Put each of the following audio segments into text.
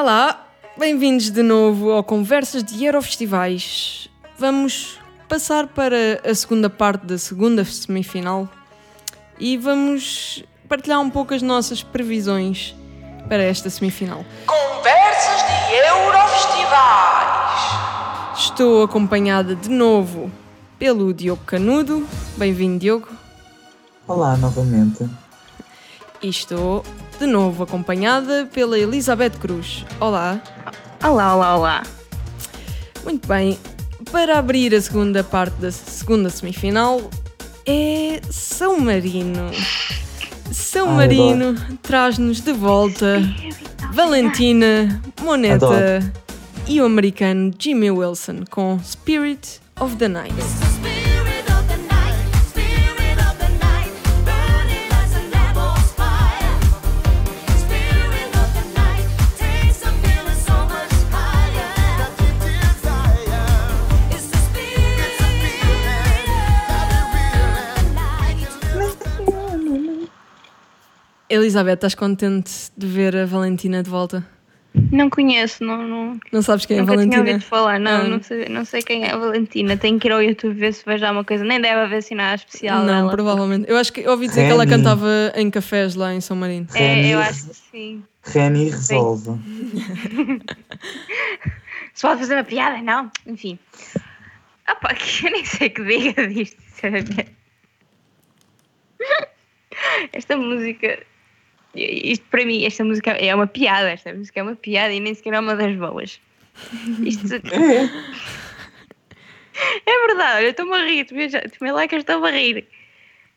Olá, bem-vindos de novo ao Conversas de Eurofestivais. Vamos passar para a segunda parte da segunda semifinal e vamos partilhar um pouco as nossas previsões para esta semifinal. Conversas de Eurofestivais. Estou acompanhada de novo pelo Diogo Canudo. Bem-vindo, Diogo. Olá, novamente. E estou de novo acompanhada pela Elizabeth Cruz. Olá. Olá, olá, olá. Muito bem. Para abrir a segunda parte da segunda semifinal é São Marino. São Ai, Marino traz-nos de volta Valentina, Moneta Adoro. e o americano Jimmy Wilson com Spirit of the Night. Elizabeth, estás contente de ver a Valentina de volta? Não conheço, não, não, Não sabes quem é a nunca tinha Valentina? ouvido falar, não, Ah. não, sei, não sei quem é a Valentina. Tenho que ir ao YouTube ver se vejo alguma coisa. Nem deve haver assim nada especial Não, dela. provavelmente. Eu acho que eu ouvi dizer que ela Reni. cantava em cafés lá em São Marino. É, Reni- eu acho que sim. Reni resolve. Se pode fazer uma piada, não? Enfim. Ah pá, que eu nem sei que diga disto, sinceramente. Esta música. Isto para mim, esta música é uma piada. Esta música é uma piada e nem sequer é uma das boas. Isto. É, verdade, eu estou-me a rir, já- tomei lá que eu estou a rir.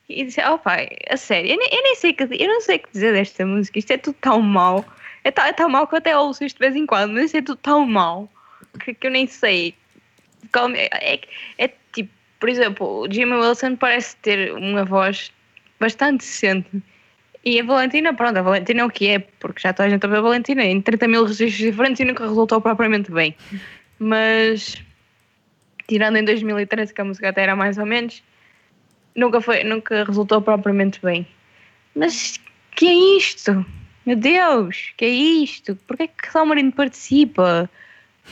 E disse, oh pai, a sério, eu nem, eu nem sei que, eu não sei o que dizer desta música, isto é tudo tão mau. É, tão- é tão mau que eu até ouço isto de vez em quando, mas isto é tudo tão mau que, que eu nem sei. Como, é, é, é tipo, por exemplo, o Jimmy Wilson parece ter uma voz bastante decente. E a Valentina, pronto, a Valentina é o que é, porque já toda a gente ouve a Valentina em 30 mil registros diferentes e nunca resultou propriamente bem. Mas tirando em 2013 que a música até era mais ou menos, nunca foi, nunca resultou propriamente bem. Mas que é isto? Meu Deus, que é isto? Porquê que São Marino participa?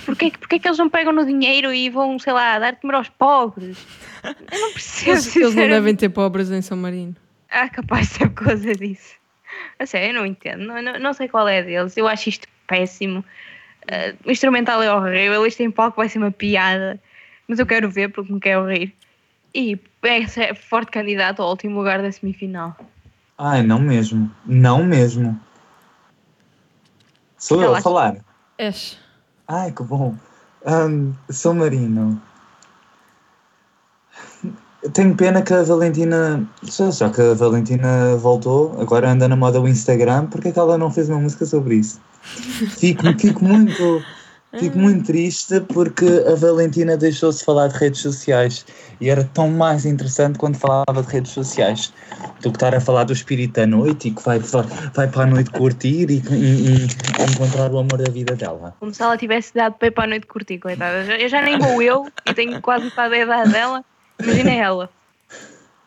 Porquê, que- porquê que eles não pegam no dinheiro e vão, sei lá, dar de comer aos pobres? Eu não percebo. Eles, eles não devem ter pobres em São Marino. Ah, capaz de ser por causa disso. A sério, eu não entendo. Não, não, não sei qual é deles. Eu acho isto péssimo. Ah, o instrumental é horrível. Isto em palco vai ser uma piada. Mas eu quero ver porque me quero rir. E é forte candidato ao último lugar da semifinal. Ai, não mesmo. Não mesmo. Sou eu a falar. És. Ai, que bom. Ahm, sou Marino. Tenho pena que a Valentina. Só, só que a Valentina voltou, agora anda na moda o Instagram, porque é que ela não fez uma música sobre isso? Fico, fico muito. Fico muito triste porque a Valentina deixou-se falar de redes sociais e era tão mais interessante quando falava de redes sociais do que estar a falar do espírito da noite e que vai, vai para a noite curtir e, e- e encontrar o amor da vida dela. Como se ela tivesse dado para ir para a noite curtir, coitada. Eu já- já nem vou eu e tenho quase metade da idade dela. Imagina ela.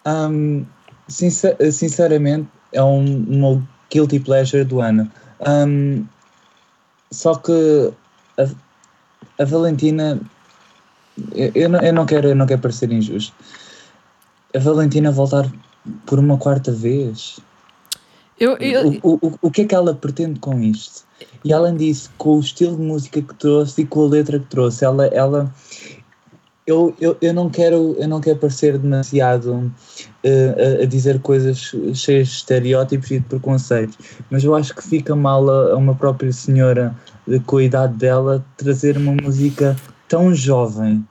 Um, sincer- sinceramente, é um, um meu guilty pleasure do ano. Um, só que a, a Valentina, eu, eu não, eu, não quero, eu não quero parecer injusto. A Valentina voltar por uma quarta vez. Eu, eu, O, o, o que é que ela pretende com isto? E além disso, com o estilo de música que trouxe e com a letra que trouxe, ela, ela eu, eu, eu não quero eu não quero parecer demasiado eh, a, a dizer coisas cheias de estereótipos e de preconceitos, mas eu acho que fica mal a, a uma própria senhora eh, com a idade dela trazer uma música tão jovem.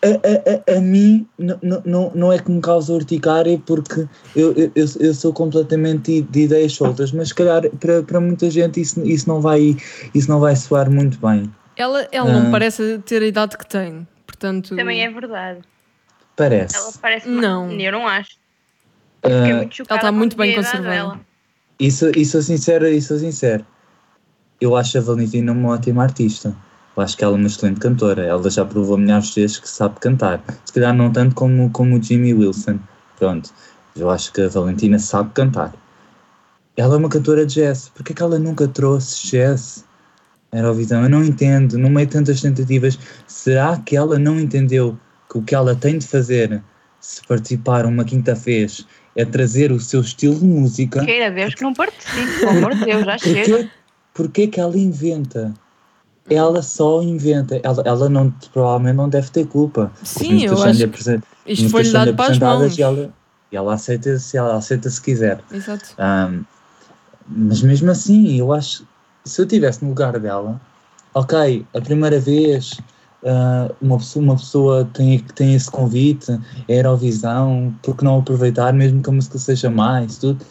A, a, a, mim não, não é que me causa urticária porque eu, eu eu sou completamente de ideias soltas, mas se calhar para, para muita gente isso, isso, não vai, isso não vai soar muito bem. Ela ela não Ah. parece ter a idade que tem. Portanto, Também é verdade. Parece. Ela parece Não. Eu não acho. Eu fiquei Ah, muito chocada está muito bem conservada. dela. isso, isso sou sincero, isso sou sincero. Eu acho a Valentina uma ótima artista. Eu acho que ela é uma excelente cantora. Ela já provou milhares de vezes que sabe cantar. Se calhar não tanto como, como o Jimmy Wilson. Pronto. Eu acho que a Valentina sabe cantar. ela é uma cantora de jazz. Porquê que ela nunca trouxe jazz Eurovisão? Eu não entendo. No meio de tantas tentativas, será que ela não entendeu que o que ela tem de fazer se participar uma quinta vez é trazer o seu estilo de música? Queira Deus que não participe, pelo amor de Deus, já chega. Porquê, porquê que ela inventa? Ela só inventa. Ela, ela não, provavelmente não deve ter culpa. Sim, eu acho isto foi-lhe dado para as mãos. E ela, e ela aceita se ela aceita se quiser. Exato. Ahm, mas mesmo assim, eu acho se eu estivesse no lugar dela, ok, a primeira vez ah, uma, pessoa, uma pessoa tem, tem esse convite, é Eurovisão, por que não aproveitar, mesmo que a música seja mais, tudo.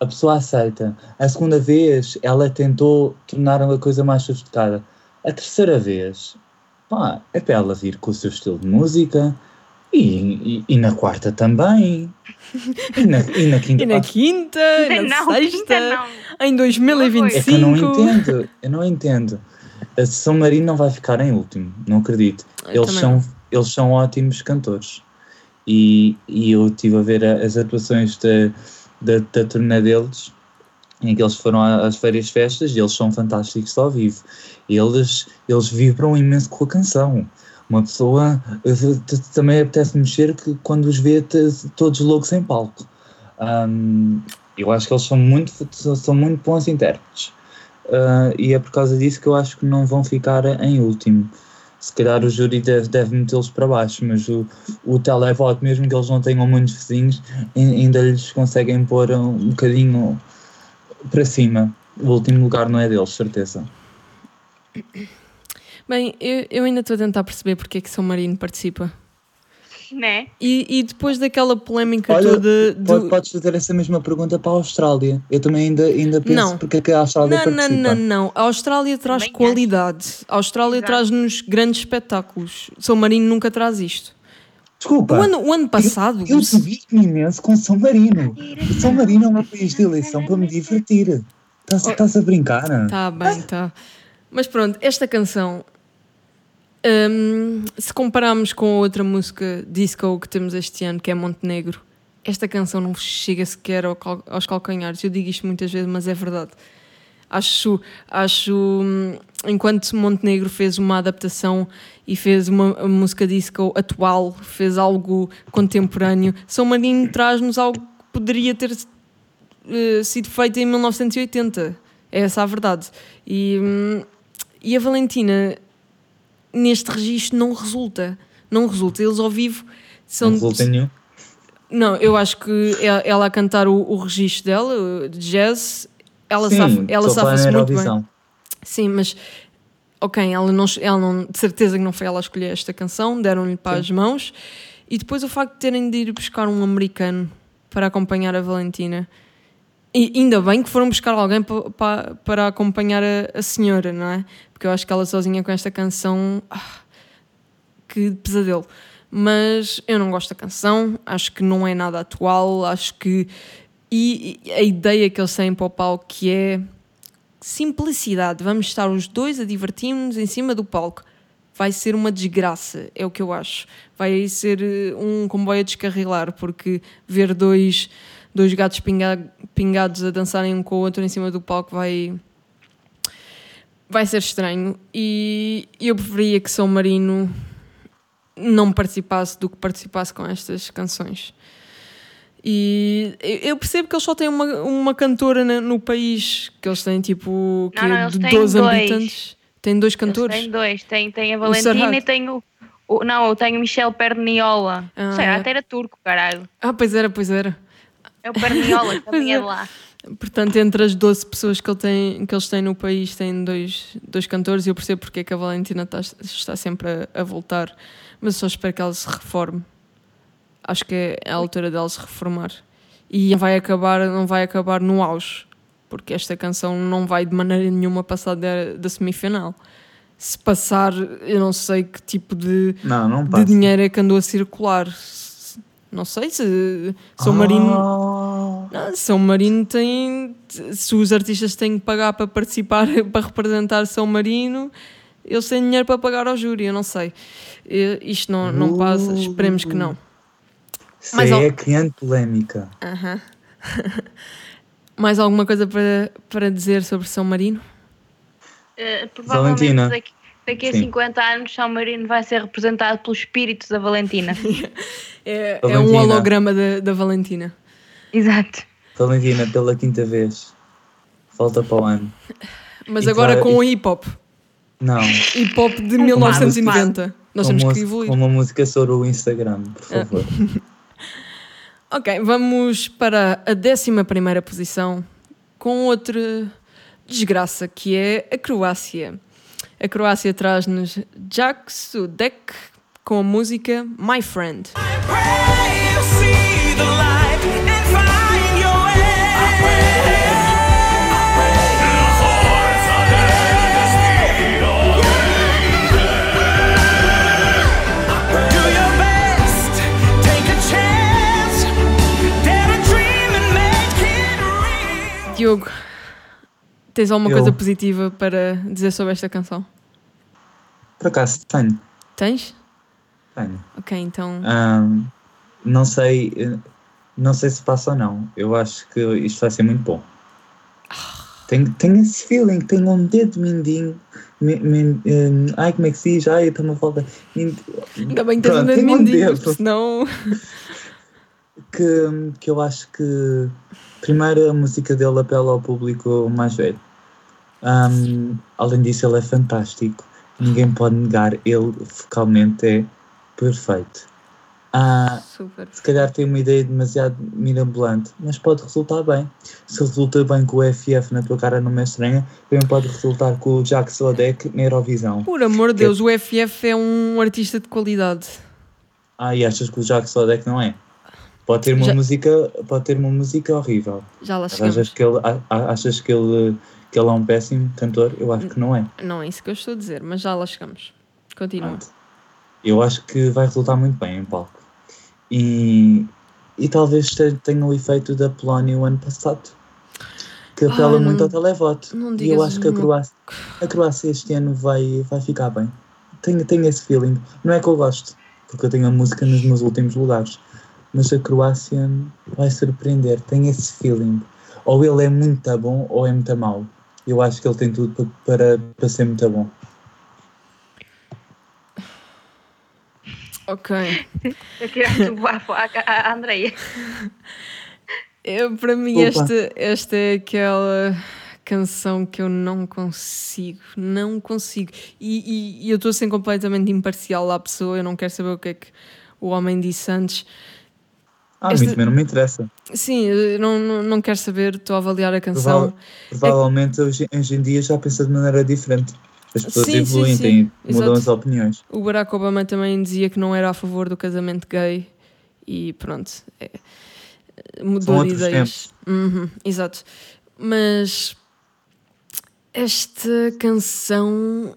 A pessoa aceita. A segunda vez, ela tentou tornar a coisa mais sofisticada. A terceira vez, pá, é para ela vir com o seu estilo de música. E, e, e na quarta também. E na, e na quinta. E na quinta, na não, sexta, não. em é 2025. que eu não entendo. Eu não entendo. A São Marino não vai ficar em último, não acredito. Eu Eles também são, eles são ótimos cantores. E, e eu estive a ver a- as atuações da, da, da turnê deles, em que eles foram às férias festas, e eles são fantásticos ao vivo. Eles, eles vibram imenso com a canção. Uma pessoa também apetece mexer que quando os vê todos loucos em palco. Ahm, eu acho que eles são muito, são muito bons intérpretes. Ah, e é por causa disso que eu acho que não vão ficar em último. Se calhar o júri deve, deve metê-los para baixo, mas o, o televoto, mesmo que eles não tenham muitos vizinhos, ai- ainda lhes conseguem pôr um, um bocadinho para cima. O último lugar não é deles, certeza. Bem, eu, eu ainda estou a tentar perceber porque é que São Marino participa. Né? E, e depois daquela polémica Olha, toda do. Pode- Podes fazer essa mesma pergunta para a Austrália. Eu também ainda, ainda penso Não. porque é que a Austrália Não, não, participa. não, não. A Austrália traz Também acho. qualidade. A Austrália traz-nos grandes espetáculos. São Marino nunca traz isto. Desculpa. O ano, o ano passado. Eu divido-me imenso com São Marino. São Marino é meu país de eleição para me divertir. Estás, estás a brincar? Tá bem, tá. Mas pronto, esta canção. Hum, se compararmos com outra música disco que temos este ano, que é Montenegro, esta canção não chega sequer aos calcanhares. Eu digo isto muitas vezes, mas é verdade. Acho, acho hum, enquanto Montenegro fez uma adaptação e fez uma música disco atual, fez algo contemporâneo, São Marino traz-nos algo que poderia ter eh, sido feito em 1980. É essa a verdade. E, hum, e a Valentina, neste registro, não resulta. Não resulta. Eles ao vivo são. Não resulta nenhum. Não, eu acho que ela, ela a cantar o, o registro dela, de jazz, ela safa- safa-se na muito bem. Sim, mas ok, ela não, ela não, de certeza que não foi ela a escolher esta canção, deram-lhe para as mãos. E depois o facto de terem de ir buscar um americano para acompanhar a Valentina. E ainda bem que foram buscar alguém pa, pa- para acompanhar a, a senhora, não é? Porque eu acho que ela sozinha com esta canção. ah, que pesadelo. Mas eu não gosto da canção, acho que não é nada atual, acho que. E, a ideia que eles têm para o palco que é simplicidade. Vamos estar os dois a divertir-nos em cima do palco. Vai ser uma desgraça, é o que eu acho. Vai ser eh, um comboio a descarrilar, porque ver dois, dois gatos pinga- pingados a dançarem um com o outro em cima do palco vai. Vai ser estranho. E eu preferia que São Marino não participasse do que participasse com estas canções. E eu- percebo que eles só têm uma, uma cantora no país, que eles têm tipo que Não, não, de têm 12 dois. habitantes. Têm dois cantores. têm dois. Tem, tem a Valentina e tem o, o- Não, eu tenho o Michel Perniola. Ah, Sei, é. até era turco, caralho. Ah, pois era, pois era. É o Perniola, que também é é. de lá. Portanto, entre as 12 pessoas que, ele tem, que eles têm no país, têm dois, dois cantores e eu percebo porque é que a Valentina está, está sempre a, a voltar. Mas só espero que ela se reforme. Acho que é a altura dela se reformar. E não vai acabar, não vai acabar no auge, porque esta canção não vai de maneira nenhuma passar da, da semifinal. Se passar, eu não sei que tipo de, Não, não de dinheiro é que andou a circular. Não sei se São Marino. Ah, Não, São Marino tem. Se os artistas têm que pagar para participar, para representar São Marino, eles têm dinheiro para pagar ao júri, eu não sei. Isto não, não passa, esperemos que não. Isso Mas é ao- criando polémica. Aham. Mais alguma coisa para, para dizer sobre São Marino? Eh, provavelmente Valentina. daqui, daqui a Sim. 50 anos São Marino vai ser representado pelo espírito da Valentina. É, é um Valentina. holograma da, da Valentina. Exato. Valentina, pela quinta vez. Falta para o ano. Mas E agora vai- com o hip hop. Não. Hip hop de Com 1990. Nós temos que evoluir. Com uma música sobre o Instagram, por favor. Ok, vamos para a 11 posição com outra desgraça que é a Croácia. A Croácia traz-nos Jack Sudek com a música My Friend. Diogo, tens alguma Eu. coisa positiva para dizer sobre esta canção? Por acaso, tenho. Tens? Tenho. Ok, então. Ahm, não sei. eh, Não sei se passa ou não. Eu acho que isto vai ser muito bom. Tenho, tenho esse feeling, tenho um dedo mindinho. Mi, min- eh, ai, como é que se diz? Ai, está-me a falta. Ainda bem que tens um Pronto, dedo um mindinho, dedo. senão. que, que eu acho que primeiro a música dele apela ao público mais velho. Ahm, além disso, ele é fantástico. Ninguém pode negar, ele vocalmente é perfeito. Ah, Super. se calhar tem uma ideia demasiado mirabolante, mas pode resultar bem. Se resulta bem com o FF na tua cara não é estranha, também pode resultar com o Jack Sodek na Eurovisão. Por amor de Deus, o FF é um artista de qualidade. Ah, e achas que o Jack Sodek não é? Pode ter uma Já- música, pode ter uma música horrível. Já lá chegamos. Achas que ele, achas que ele, que ele é um péssimo cantor? Eu acho que não é. Não é isso que eu estou a dizer, mas já lá chegamos. Continua. Pronto. Eu acho que vai resultar muito bem em palco. E, e talvez te- tenha o efeito da Polónia o ano passado, que apela Ai, muito não- ao televoto. e eu acho que a Croácia, a Croácia este ano vai, vai ficar bem. Tenho, tenho esse feeling. Não é que eu gosto, porque eu tenho a música nos meus últimos lugares. Mas a Croácia vai surpreender. Tenho esse feeling. Ou ele é muito bom ou é muito mau. Eu acho que ele tem tudo pa- para, para ser muito bom. Ok. Eu queria o bafo à, à, à Andreia. Eu, para mim, Opa. esta, esta é aquela canção que eu não consigo. Não consigo. E, e- e eu estou a ser completamente imparcial à pessoa. Eu não quero saber o que é que o homem disse antes. Ah, muito também não me interessa. Sim, não, não, não quero saber. Estou a avaliar a canção. Provável- provavelmente hoje, hoje em dia já pensa de maneira diferente. As pessoas Sim, sim, evoluem, sim. têm- mudam as opiniões. O Barack Obama também dizia que não era a favor do casamento gay. E pronto. é- mudou de ideias. Uhum, exato. Mas esta canção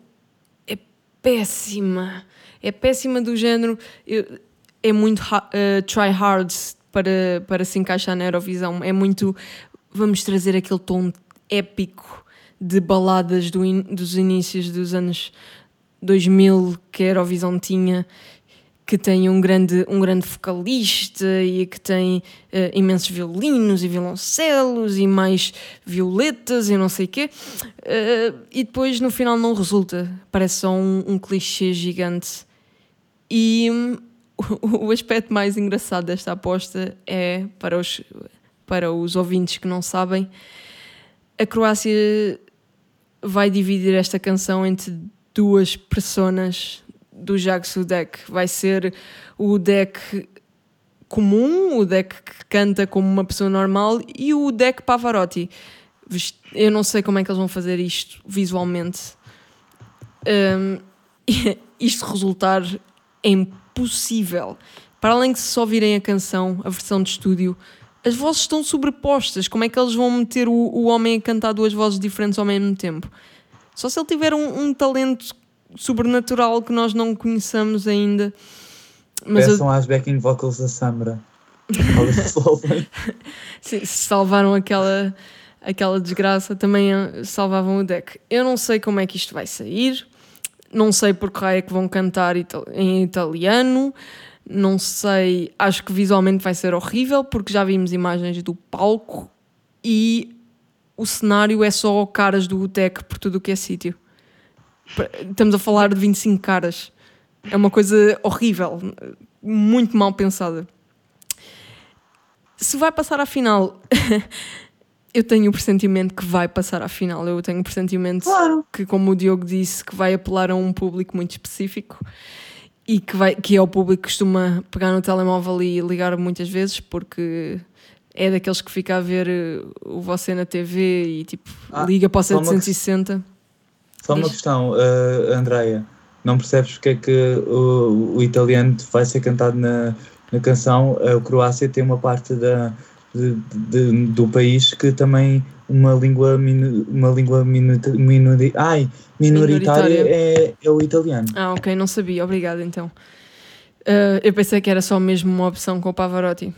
é péssima. É péssima do género. eu- é muito eh, try hard para, para se encaixar na Eurovisão. É muito. Vamos trazer aquele tom épico de baladas do in- dos inícios dos anos 2000 que a Eurovisão tinha. Que tem um grande, um grande vocalista e que tem eh, imensos violinos e violoncelos e mais violetas e não sei o quê. Eh, e depois no final não resulta. Parece só um, um clichê gigante. E o, aspecto mais engraçado desta aposta é, para os, para os ouvintes que não sabem, a Croácia vai dividir esta canção entre duas personas do Jag Sudek. Vai ser o deck comum, o deck que canta como uma pessoa normal, e o deck Pavarotti. Eu não sei como é que eles vão fazer isto visualmente. Um, isto resultar é impossível. Para além de se só virem a canção, a versão de estúdio, as vozes estão sobrepostas. Como é que eles vão meter o, o homem a cantar duas vozes diferentes ao mesmo tempo? Só se ele tiver um, um talento sobrenatural que nós não conheçamos ainda. Mas eu- Peçam às backing vocals da Samra. Sim, se salvaram aquela, aquela desgraça, também salvavam o deck. Eu não sei como é que isto vai sair, não sei por que é que vão cantar ita- em italiano, não sei, acho que visualmente vai ser horrível, porque já vimos imagens do palco e o cenário é só caras do UTEC por tudo o que é sítio. Estamos a falar de 25 caras. É uma coisa horrível, muito mal pensada. Se vai passar à final, eu tenho o pressentimento que vai passar à final. Eu tenho o pressentimento Claro. que, como o Diogo disse, que vai apelar a um público muito específico e que, vai, que é o público que costuma pegar no telemóvel e ligar muitas vezes porque é daqueles que fica a ver eh, o você na TV e tipo Ah, liga para o só uma 760. Só uma questão, uh, Andreia. Não percebes porque é que o, o italiano vai ser cantado na, na canção? A Croácia tem uma parte da, de- de- do país que também uma língua, minu, uma língua minuta- minori, ai, minoritária, Minoritária. É, é o italiano. Ah, ok, não sabia, obrigada então. Eh, eu pensei que era só mesmo uma opção com o Pavarotti.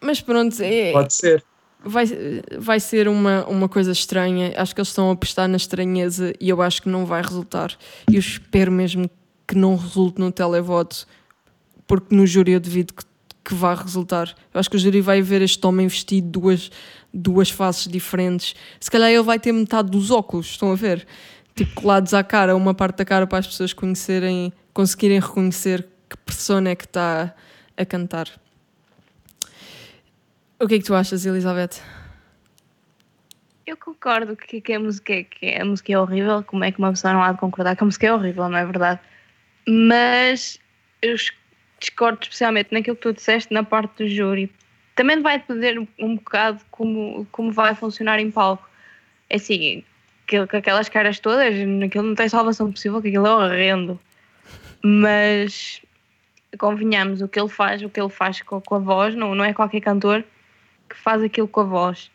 Mas pronto, é, Pode ser. vai, vai ser uma, uma coisa estranha. Acho que eles estão a apostar na estranheza e eu acho que não vai resultar. Eu espero mesmo que não resulte no televoto, porque no júri eu devido que, que vá resultar. Eu acho que o júri vai ver este homem vestido duas, duas faces diferentes. Se calhar ele vai ter metade dos óculos, estão a ver? Tipo, colados à cara, uma parte da cara para as pessoas conhecerem, conseguirem reconhecer que persona é que está a cantar. O que é que tu achas, Elizabeth? Eu concordo que, que a, música, é- que a música é horrível. Como é que uma pessoa não há de concordar que a música é horrível, não é verdade? Mas eu discordo especialmente naquilo que tu disseste na parte do júri. Também vai depender um- bocado como, como vai funcionar em palco. É assim, com aquelas caras todas, aquilo não tem salvação possível, que aquilo é horrendo. Mas convenhamos, o que ele faz, o que ele faz com, com a voz, não, não é qualquer cantor que faz aquilo com a voz.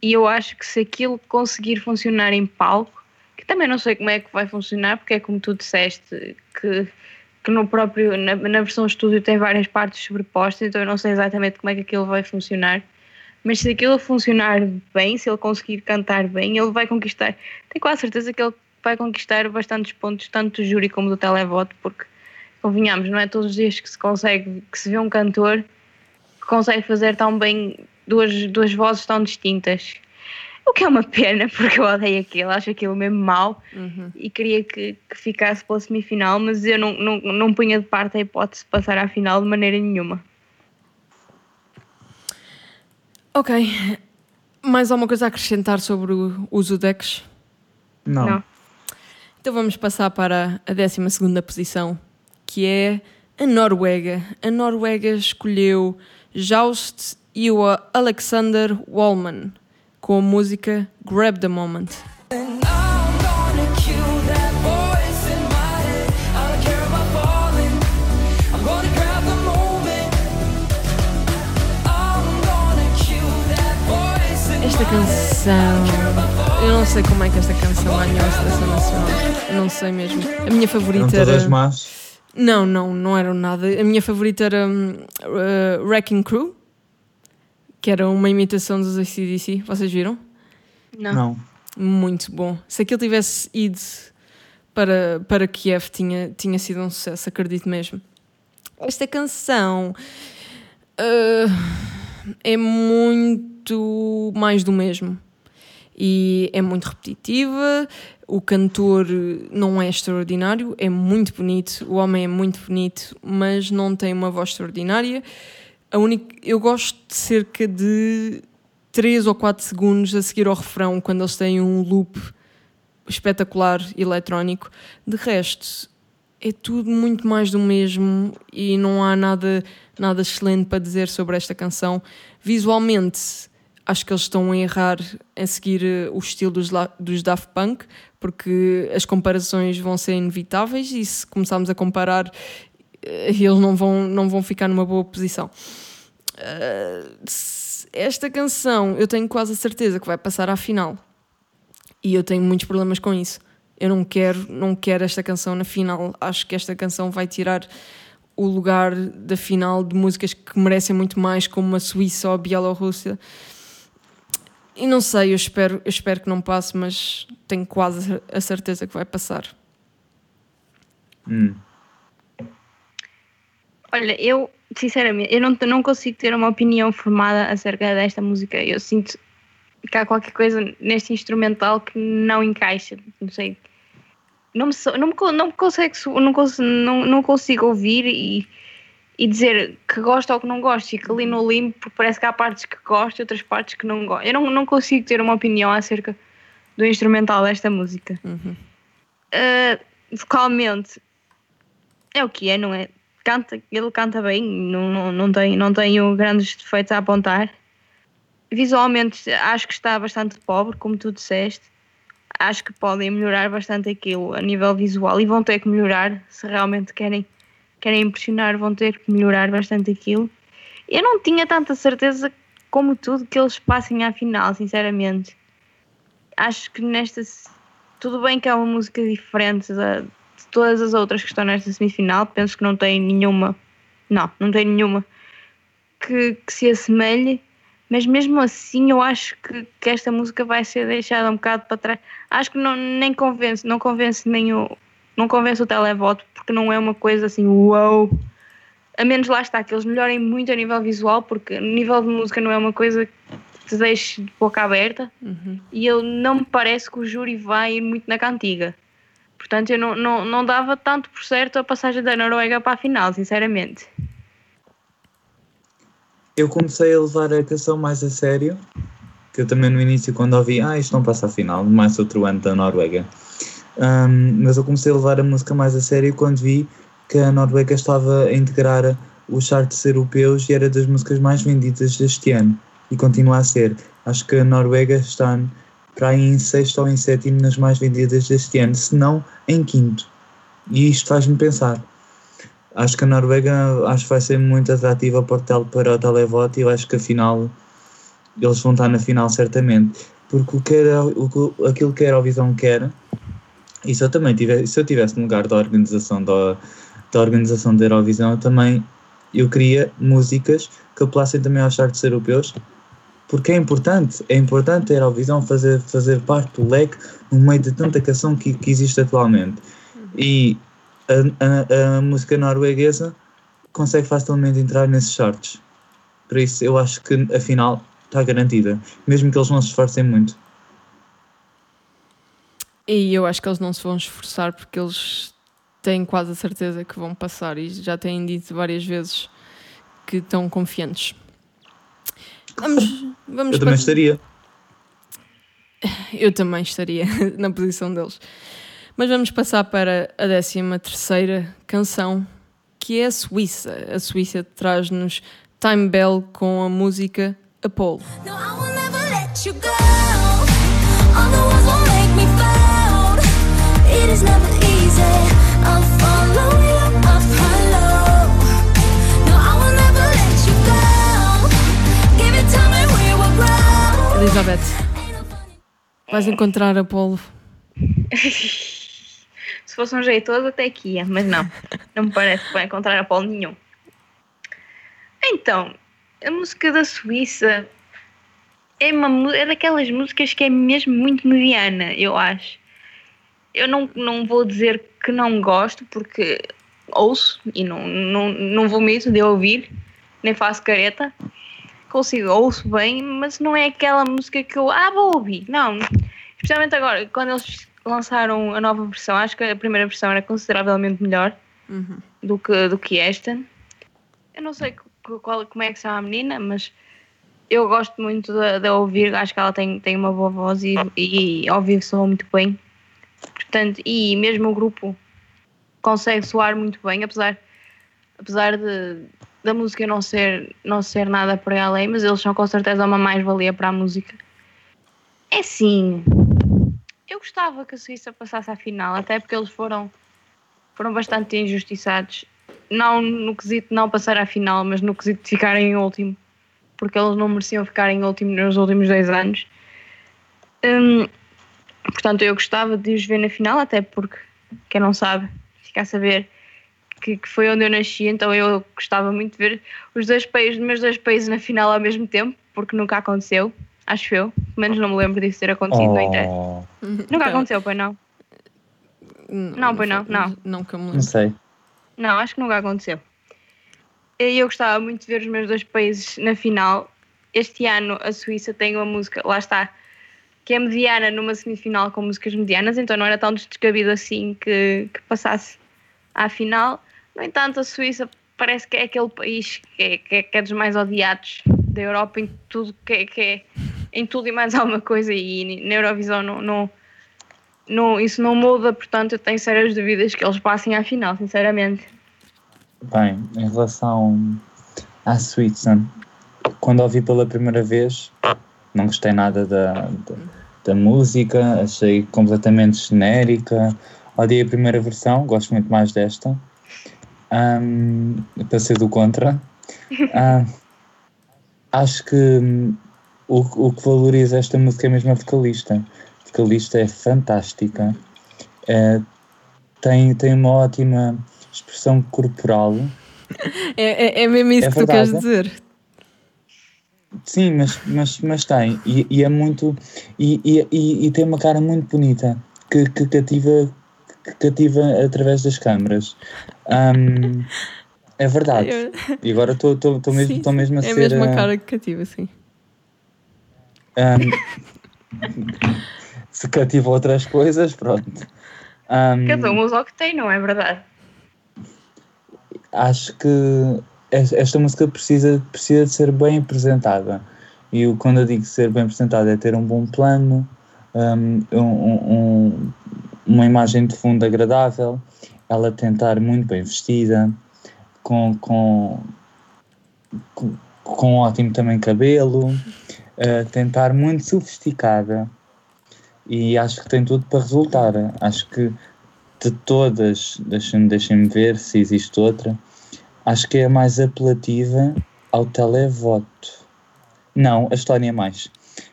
E eu acho que se aquilo conseguir funcionar em palco, que também não sei como é que vai funcionar, porque é como tu disseste, que, que no próprio, na, na versão estúdio tem várias partes sobrepostas, então eu não sei exatamente como é que aquilo vai funcionar. Mas se aquilo funcionar bem, se ele conseguir cantar bem, ele vai conquistar. Tenho quase certeza que ele vai conquistar bastantes pontos, tanto do júri como do televoto, porque convenhamos, não é todos os dias que se consegue, que se vê um cantor que consegue fazer tão bem duas, duas vozes tão distintas. O que é uma pena, porque eu odeio aquilo, acho aquilo mesmo mau e queria que, que ficasse pela semifinal, mas eu não, não, não punha de parte a hipótese de passar à final de maneira nenhuma. Ok. Mais alguma coisa a acrescentar sobre o- os Udex? Não. Não. Então vamos passar para a 12 segunda posição, que é a Noruega. A Noruega escolheu Joust e o Alexander Wallman com a música Grab the Moment. Esta canção. Eu não sei como é que esta canção ganhou a seleção nacional. Não sei mesmo. A minha Eram favorita todas era. más. Não, não, não eram nada. A minha favorita era uh, Wrecking Crew, que era uma imitação dos ACDC. Vocês viram? Não. Não. Muito bom. Se aquilo tivesse ido para, para Kiev, tinha, tinha sido um sucesso, acredito mesmo. Esta canção ah, é muito mais do mesmo. E é muito repetitiva. O cantor não é extraordinário, é muito bonito. O homem é muito bonito, mas não tem uma voz extraordinária. A única, eu gosto de cerca de 3 ou 4 segundos a seguir ao refrão, quando eles têm um loop espetacular eletrónico. De resto, é tudo muito mais do mesmo e não há nada, nada excelente para dizer sobre esta canção. Visualmente, acho que eles estão a errar a seguir eh, o estilo dos, dos Daft Punk, porque as comparações vão ser inevitáveis e se começarmos a comparar, eles não vão, não vão ficar numa boa posição. Se- esta canção eu tenho quase a certeza que vai passar à final e eu tenho muitos problemas com isso. Eu não quero, não quero esta canção na final. Acho que esta canção vai tirar o lugar da final de músicas que merecem muito mais, como a Suíça ou a Bielorrússia. E não sei, eu espero, eu espero que não passe, mas tenho quase a certeza que vai passar. Hum. Olha, eu sinceramente, eu não, não consigo ter uma opinião formada acerca desta música. Eu sinto que há qualquer coisa neste instrumental que não encaixa. Não sei. Não me, não me, não me consegue, não, cons- não, não consigo ouvir e, e dizer que gosto ou que não gosto. Fico ali no limbo porque parece que há partes que gosto e outras partes que não gosto. Eu não, não consigo ter uma opinião acerca do instrumental desta música. Uhum. Uh, vocalmente é o que é, não é? Canta, ele canta bem, não, não, não, tem, não tenho grandes defeitos a apontar. Visualmente acho que está bastante pobre, como tu disseste. Acho que podem melhorar bastante aquilo a nível visual e vão ter que melhorar se realmente querem, querem impressionar, vão ter que melhorar bastante aquilo. Eu não tinha tanta certeza como tudo que eles passem à final, sinceramente. Acho que nesta tudo bem que é uma música diferente da- todas as outras que estão nesta semifinal. Penso que não tem nenhuma. Não, não tem nenhuma que, que se assemelhe. Mas mesmo assim eu acho que, que esta música vai ser deixada um bocado para trás. Acho que não, nem convence, não convence nem o. Não convence o televoto porque não é uma coisa assim, uau! A menos lá está, que eles melhorem muito a nível visual, porque a nível de música não é uma coisa que te deixe de boca aberta Uhum. e eu não me parece que o júri vai ir muito na cantiga. Portanto, eu não, não, não dava tanto por certo a passagem da Noruega para a final, sinceramente. Eu comecei a levar a canção mais a sério, que eu também no início, quando ouvi, ah, isto não passa a final, mais outro ano da Noruega. Ahm, mas eu comecei a levar a música mais a sério quando vi que a Noruega estava a integrar os charts europeus e era das músicas mais vendidas deste ano e continua a ser. Acho que a Noruega está para aí em sexto ou em sétimo nas mais vendidas deste ano, se não em quinto. E isto faz-me pensar. Acho que a Noruega acho que vai ser muito atrativa para o, para televoto e eu acho que afinal eles vão estar na final certamente. Porque o que era, o, aquilo que a Eurovisão quer, e se eu também tivesse, se eu tivesse no lugar da organização da, da organização da Eurovisão, eu também eu queria músicas que apelassem também aos charts europeus, porque é importante, é importante a Eurovisão fazer, fazer parte do leque no meio de tanta canção que, que existe atualmente. E a, a- a música norueguesa consegue facilmente entrar nesses charts. Por isso, eu acho que a final está garantida, mesmo que eles não se esforcem muito. E eu acho que eles não se vão esforçar porque eles têm quase a certeza que vão passar e já têm dito várias vezes que estão confiantes. Vamos, vamos Eu também pa- estaria. Eu também estaria na posição deles. Mas vamos passar para a 13 terceira canção, que é a Suíça. A Suíça traz-nos Time Bell com a música Apollo. No. It is never easy. I'll follow Elizabeth, vais encontrar Apollo. Se fosse um jeitoso, até aqui ia, mas não. Não me parece que vai encontrar a Paulo nenhum. Então, a música da Suíça é, uma, é daquelas músicas que é mesmo muito mediana, eu acho. Eu não, não vou dizer que não gosto, porque ouço e não, não, não vomito de ouvir, nem faço careta. Consigo, ouço bem, mas não é aquela música que eu, ah, vou ouvir. Não, especialmente agora, quando eles lançaram a nova versão, acho que a primeira versão era consideravelmente melhor Uhum. do que, do que esta. Eu não sei qual, como é que chama a menina, mas eu gosto muito de, de ouvir, acho que ela tem, tem uma boa voz e, e ao vivo soa muito bem. Portanto, e mesmo o grupo consegue soar muito bem, apesar, apesar de, da música não ser, não ser nada por aí além, mas eles são com certeza uma mais-valia para a música. É sim, eu gostava que a Suíça passasse à final, até porque eles foram, foram bastante injustiçados. Não no quesito de não passar à final, mas no quesito de ficarem em último. Porque eles não mereciam ficar em último nos últimos dois anos. Hum, portanto, eu gostava de os ver na final, até porque, quem não sabe, fica a saber que, que foi onde eu nasci, então eu gostava muito de ver os dois países, os meus dois países na final ao mesmo tempo, porque nunca aconteceu, acho eu. Pelo menos não me lembro disso ter acontecido. Oh, Nunca aconteceu, pois não? Não, pois não, não. Não que eu me não lembro. sei. Não, acho que nunca aconteceu. eu gostava muito de ver os meus dois países na final. Este ano a Suíça tem uma música, lá está, que é mediana numa semifinal com músicas medianas, então não era tão descabido assim que, que passasse à final. No entanto, a Suíça parece que é aquele país que é, que é, que é dos mais odiados da Europa em tudo que é, que é em tudo e mais alguma coisa e na Eurovisão não, não, não, isso não muda, portanto eu tenho sérias dúvidas que eles passem à final, sinceramente. Bem, em relação à Suíça, quando ouvi pela primeira vez, não gostei nada da, da, da música, achei completamente genérica. Odiei a primeira versão, gosto muito mais desta. Ahm, para ser do contra. Acho que hum, o, o que valoriza esta música é mesmo a vocalista. A vocalista é fantástica. É, tem, tem uma ótima expressão corporal. É, é, é mesmo isso É que tu queres dizer. Sim, mas, mas, mas tem. E, e é muito. E, e, e, e tem uma cara muito bonita que, que cativa que cativa através das câmaras. Ahm, é verdade. Eu- E agora estou mesmo, tô mesmo a é ser. mesmo a ah, cara que cativa, sim. ahm, se cativa outras coisas, pronto. Ahm, Cada um usa o que tem, não é verdade? acho que es- esta música precisa, precisa de ser bem apresentada. E o- quando eu digo ser bem apresentada é ter um bom plano, um, um- um- uma imagem de fundo agradável, ela tentar muito bem vestida, com, com, com, com ótimo também cabelo, uh, tentar muito sofisticada. E acho que tem tudo para resultar. Acho que de todas, deixem-me deixem ver se existe outra, acho que é a mais apelativa ao televoto. Não, a Estónia é mais.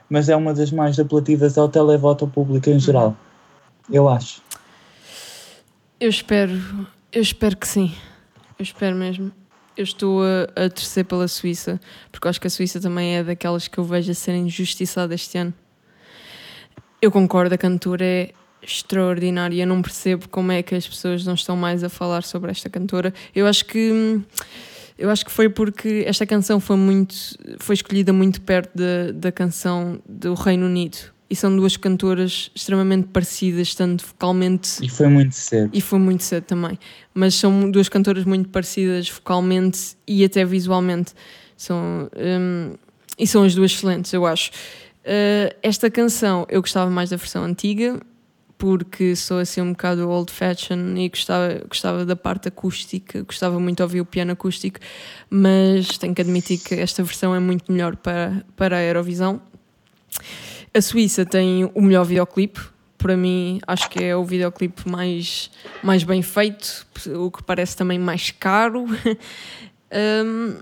Mas é uma das mais apelativas ao televoto ao público em geral. Eu acho. Eu espero, eu espero que sim. Eu espero mesmo. Eu estou a, a torcer pela Suíça, porque acho que a Suíça também é daquelas que eu vejo a serem injustiçadas este ano. Eu concordo, a cantora é extraordinária. Eu não percebo como é que as pessoas não estão mais a falar sobre esta cantora. Eu acho que eu acho que foi porque esta canção foi muito foi escolhida muito perto da, da canção do Reino Unido. E são duas cantoras extremamente parecidas, tanto vocalmente E foi muito cedo. e foi muito cedo também. Mas são duas cantoras muito parecidas vocalmente e até visualmente. São, hum, e são as duas excelentes, eu acho. Uh, esta canção eu gostava mais da versão antiga, porque sou assim um bocado old fashion e gostava, gostava da parte acústica, gostava muito de ouvir o piano acústico, mas tenho que admitir que esta versão é muito melhor para, para a Eurovisão. A Suíça tem o melhor videoclipe. Para mim, acho que é o videoclipe mais, mais bem feito, o que parece também mais caro. Um,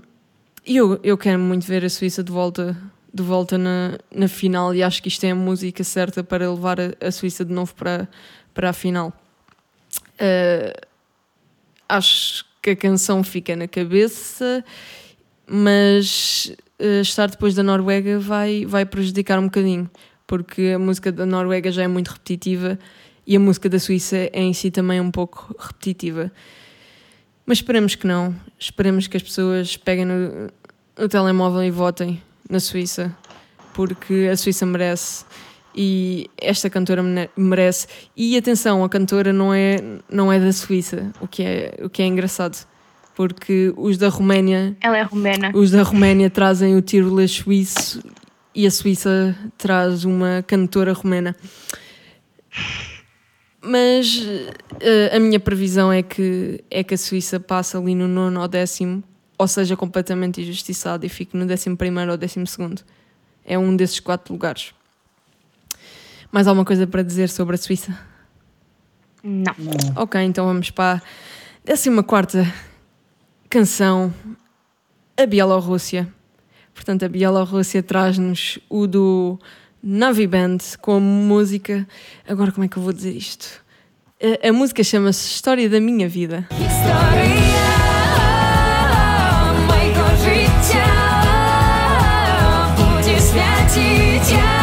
eu, eu quero muito ver a Suíça de volta, de volta na, na final e acho que isto é a música certa para levar a, a Suíça de novo para, para a final. Uh, acho que a canção fica na cabeça, mas estar depois da Noruega vai, vai prejudicar um bocadinho, porque a música da Noruega já é muito repetitiva e a música da Suíça é em si também um pouco repetitiva. Mas esperemos que não. Esperemos que as pessoas peguem no, no telemóvel e votem na Suíça, porque a Suíça merece e esta cantora merece. E atenção, a cantora não é, não é da Suíça, o que é, o que é engraçado, porque os da Roménia Ela é romena. os da Roménia trazem o Tiroler suíço e a Suíça traz uma cantora romena. Mas eh, a minha previsão é que, é que a Suíça passe ali no nono ou décimo, ou seja, completamente injustiçado e fique no décimo primeiro ou décimo segundo. É um desses quatro lugares. Mais alguma coisa para dizer sobre a Suíça? Não. Ok, então vamos para a décima quarta canção, a Bielorrússia. Portanto, a Bielorrússia traz-nos o do Navi Band com a música. Agora, como é que eu vou dizer isto? A, a música chama-se História da Minha Vida. Історія мого життя будуть святіть ще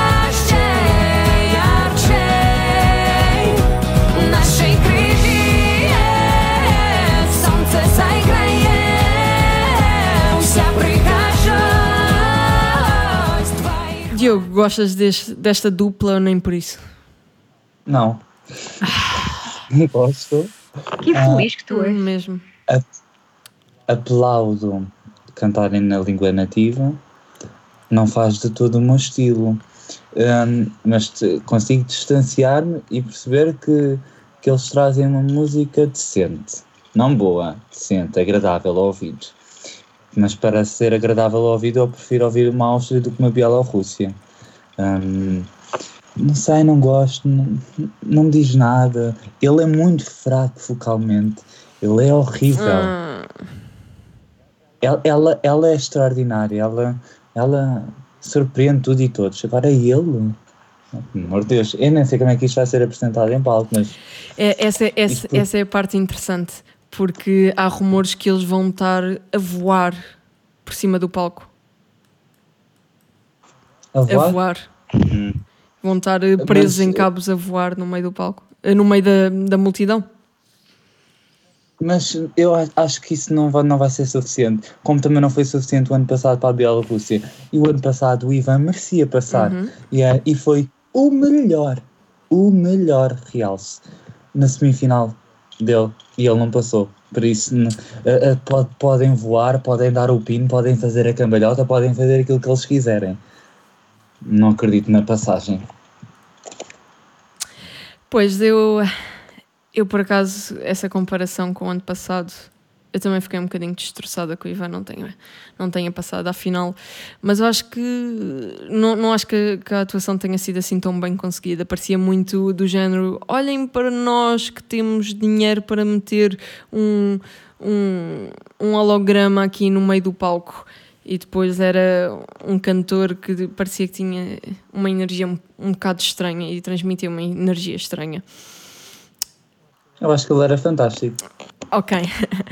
Diogo, gostas deste- desta dupla ou nem por isso? Não. Não gosto. Que feliz que tu és. Mesmo. Aplaudo cantarem na língua nativa. Não faz de todo o meu estilo. Hum, mas te- consigo distanciar-me e perceber que, que eles trazem uma música decente. Não boa, decente, agradável ao ouvido. Mas para ser agradável ao ouvido, eu prefiro ouvir uma Áustria do que uma Bielorrússia. Hum, não sei, não gosto, não, não me diz nada. Ele é muito fraco vocalmente. Ele é horrível. Ah, Ela, ela, ela é extraordinária, ela, ela surpreende tudo e todos. Agora ele, pelo amor de Deus, eu nem sei como é que isto vai ser apresentado em palco, mas é- essa, é- essa, essa é a parte interessante, porque há rumores que eles vão estar a voar por cima do palco. a A voar, voar. Hum. Vão estar eh, presos Mas, em eh, cabos a voar no meio do palco. Eh, No meio da, da multidão. mas eu acho que isso não vai, não vai ser suficiente, como também não foi suficiente o ano passado para a Bielorrússia. E o ano passado o Ivan merecia passar, Uhum. e, é- e foi o melhor, o melhor realce na semifinal dele, e ele não passou. Por isso, a- a- pode- podem voar, podem dar o pino, podem fazer a cambalhota, podem fazer aquilo que eles quiserem. Não acredito na passagem. Pois eu, eu por acaso, essa comparação com o ano passado, eu também fiquei um bocadinho destroçada que o Ivan não tenha, não tenha passado à final, mas eu acho que não, não acho que, que a atuação tenha sido assim tão bem conseguida. Parecia muito do género: olhem para nós que temos dinheiro para meter um, um, um holograma aqui no meio do palco. E depois era um cantor que parecia que tinha uma energia um, um bocado estranha e transmitia uma energia estranha. Eu acho que ele era fantástico Ok,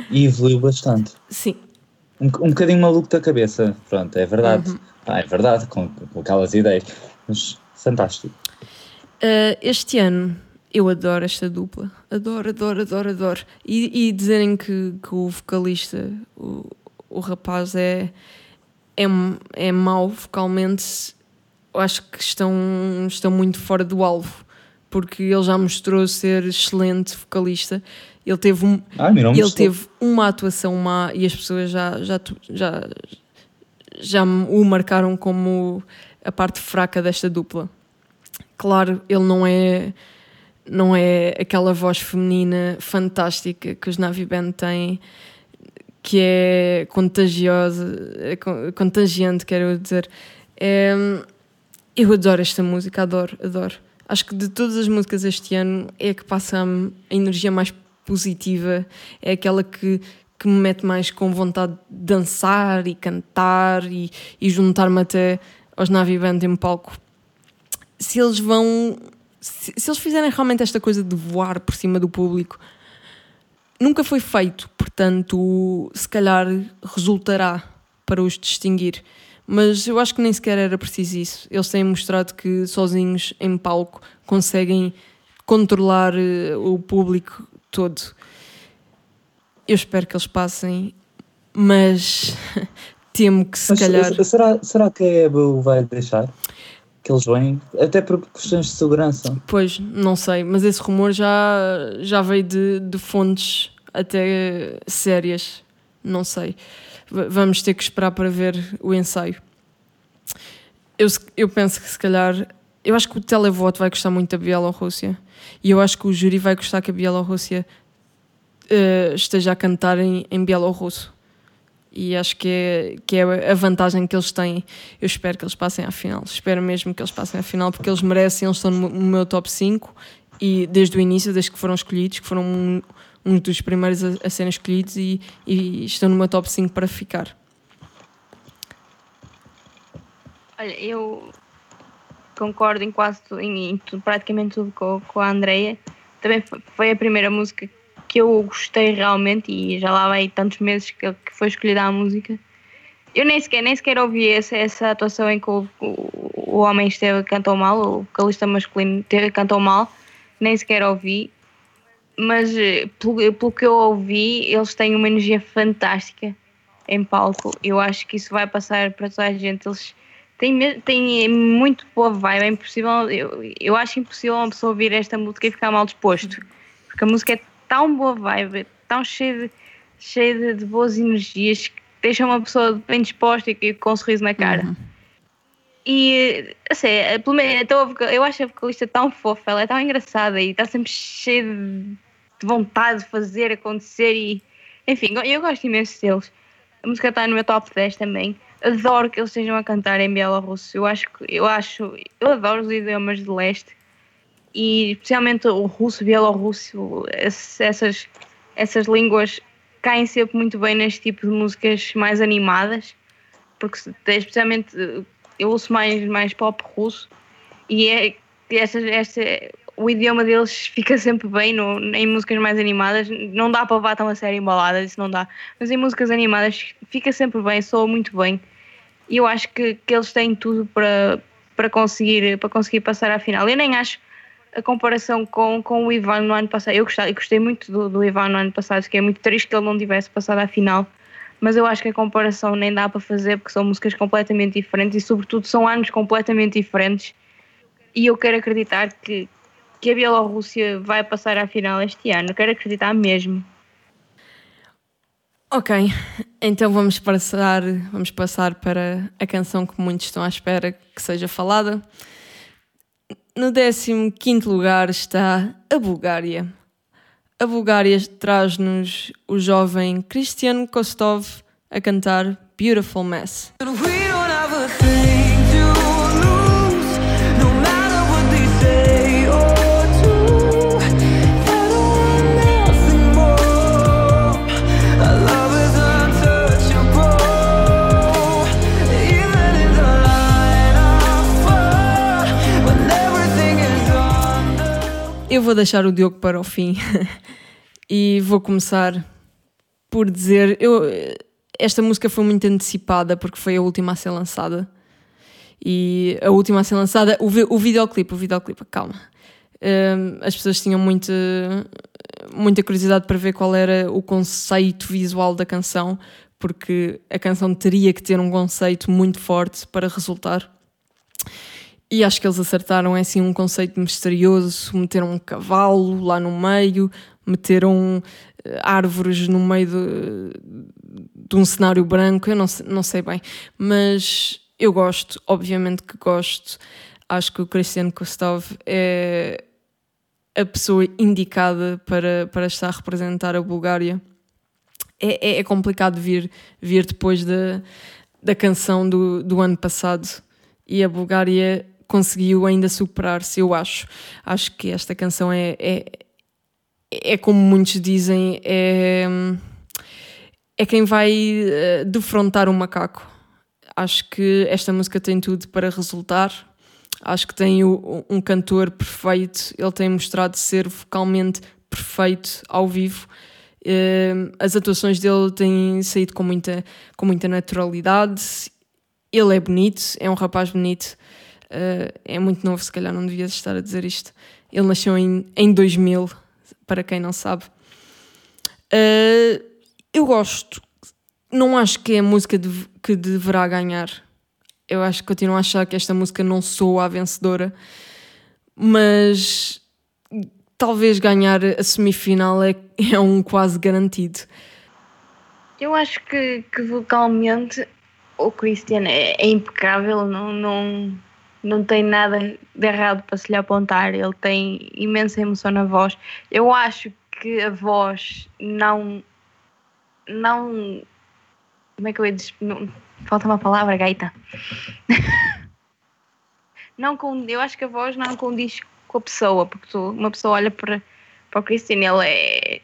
e evoluiu bastante. sim. Um, um bocadinho maluco da cabeça, pronto, é verdade. Ah, é verdade, com, com aquelas ideias, mas fantástico. Uh, este ano eu adoro esta dupla. Adoro, adoro, adoro, adoro. E, e dizerem que, que o vocalista, o, o rapaz, é, é, é mau vocalmente, eu acho que estão, estão muito fora do alvo. Porque ele já mostrou ser excelente vocalista. Ele teve um, mira, ele teve uma atuação má e as pessoas já, já, já, já o marcaram como a parte fraca desta dupla. Claro, ele não é não é aquela voz feminina fantástica que os Navi Band têm, que é contagiosa, é con- contagiante, quero dizer. É, eu adoro esta música, adoro, adoro. Acho que de todas as músicas este ano é a que passa-me a energia mais positiva, é aquela que, que me mete mais com vontade de dançar e cantar e, e juntar-me até aos Navi Band em palco. Se eles vão. Se, se eles fizerem realmente esta coisa de voar por cima do público, nunca foi feito, portanto, se calhar resultará para os distinguir. Mas eu acho que nem sequer era preciso isso. Eles têm mostrado que sozinhos em palco conseguem controlar eh, o público todo. Eu espero que eles passem, mas temo que se Mas calhar. será, será que a EBA o vai deixar? Que eles vêm? Até por questões de segurança. Pois, não sei, mas esse rumor já, já veio de, de fontes até sérias. Não sei. V- vamos ter que esperar para ver o ensaio. Eu, eu penso que se calhar. Eu acho que o televoto vai gostar muito da Bielorrússia. E eu acho que o júri vai gostar que a Bielorrússia eh, esteja a cantar em, em bielorrusso. E acho que é, que é a vantagem que eles têm. Eu espero que eles passem à final. Espero mesmo que eles passem à final, porque eles merecem, eles estão no, no meu top 5 e desde o início, desde que foram escolhidos, que foram um, um dos primeiros a, a serem escolhidos e, e estão no meu top 5 para ficar. Olha, eu concordo em quase tudo, em, praticamente tudo com, com a Andreia. Também fo- foi a primeira música que eu gostei realmente e já lá vai tantos meses que, que foi escolhida a música. Eu nem sequer, nem sequer ouvi essa, essa atuação em que o, o, o homem esteve cantou mal, o vocalista masculino teve, cantou mal, nem sequer ouvi. Mas eh, pelo, pelo que eu ouvi, eles têm uma energia fantástica em palco. Eu acho que isso vai passar para toda a gente. Eles Tem, tem muito boa vibe, é impossível, eu, eu acho impossível uma pessoa ouvir esta música e ficar mal disposto. Porque a música é tão boa vibe, é tão cheia de, cheia de, boas energias que deixa uma pessoa bem disposta e com um sorriso na cara. E assim, pelo menos, então, eu acho a vocalista tão fofa, ela é tão engraçada e está sempre cheia de, de vontade de fazer acontecer e enfim, eu gosto imenso deles. A música está no meu top 10 também. Adoro que eles estejam a cantar em bielorrusso. Eu acho que eu acho, eu adoro os idiomas de leste e especialmente o russo, bielorrusso, essas essas línguas caem sempre muito bem neste tipo de músicas mais animadas, porque especialmente eu ouço mais mais pop russo e é esta, esta, o idioma deles fica sempre bem no, em músicas mais animadas. Não dá para levar tão a sério em isso não dá. Mas em músicas animadas fica sempre bem, soa muito bem. E eu acho que, que eles têm tudo para, para, conseguir, para conseguir passar à final. Eu nem acho a comparação com, com o Ivan no ano passado. Eu gostei, eu gostei muito do, do Ivan no ano passado, que é muito triste que ele não tivesse passado à final. Mas eu acho que a comparação nem dá para fazer porque são músicas completamente diferentes e, sobretudo, são anos completamente diferentes. E eu quero acreditar que, que a Bielorrússia vai passar à final este ano. Eu quero acreditar mesmo. Ok, então vamos passar, vamos passar para a canção que muitos estão à espera que seja falada. No 15 lugar está a Bulgária. A Bulgária traz-nos o jovem Christian Kostov a cantar Beautiful Mess. Eu vou deixar o Diogo para o fim e vou começar por dizer: eu, esta música foi muito antecipada porque foi a última a ser lançada. E a última a ser lançada, o, vi- o videoclipe, o videoclipe, calma. Hum, as pessoas tinham muita, muita curiosidade para ver qual era o conceito visual da canção, porque a canção teria que ter um conceito muito forte para resultar. E acho que eles acertaram é assim um conceito misterioso, meteram um cavalo lá no meio, meteram eh, árvores no meio de, de um cenário branco, eu não não sei bem, mas eu gosto, obviamente que gosto. Acho que o Cristiano Kostov é a pessoa indicada para, para estar a representar a Bulgária. É, é, é complicado vir, vir depois da, da canção do, do ano passado e a Bulgária conseguiu ainda superar-se, eu acho. Acho que esta canção é, é, é como muitos dizem, é, é quem vai eh, defrontar o macaco. Acho que esta música tem tudo para resultar. Acho que tem o- um cantor perfeito, ele tem mostrado ser vocalmente perfeito ao vivo. Eh, As atuações dele têm saído com muita, com muita naturalidade. Ele é bonito, é um rapaz bonito. Eh, é muito novo, se calhar não devia estar a dizer isto. Ele nasceu em, em 2000, para quem não sabe. Eh, eu gosto. Não acho que é a música de- que deverá ganhar. Eu acho que continuo a achar que esta música não soa a vencedora, mas talvez ganhar a semifinal é, é um quase garantido. Eu acho que, que vocalmente o Christian é, é impecável, não, não, não tem nada de errado para se lhe apontar, ele tem imensa emoção na voz. Eu acho que a voz não. não como é que eu ia dizer? Não, falta uma palavra, gaita. não com, eu acho que a voz não condiz com a pessoa, porque tu- uma pessoa olha para, para o Christian, ele é,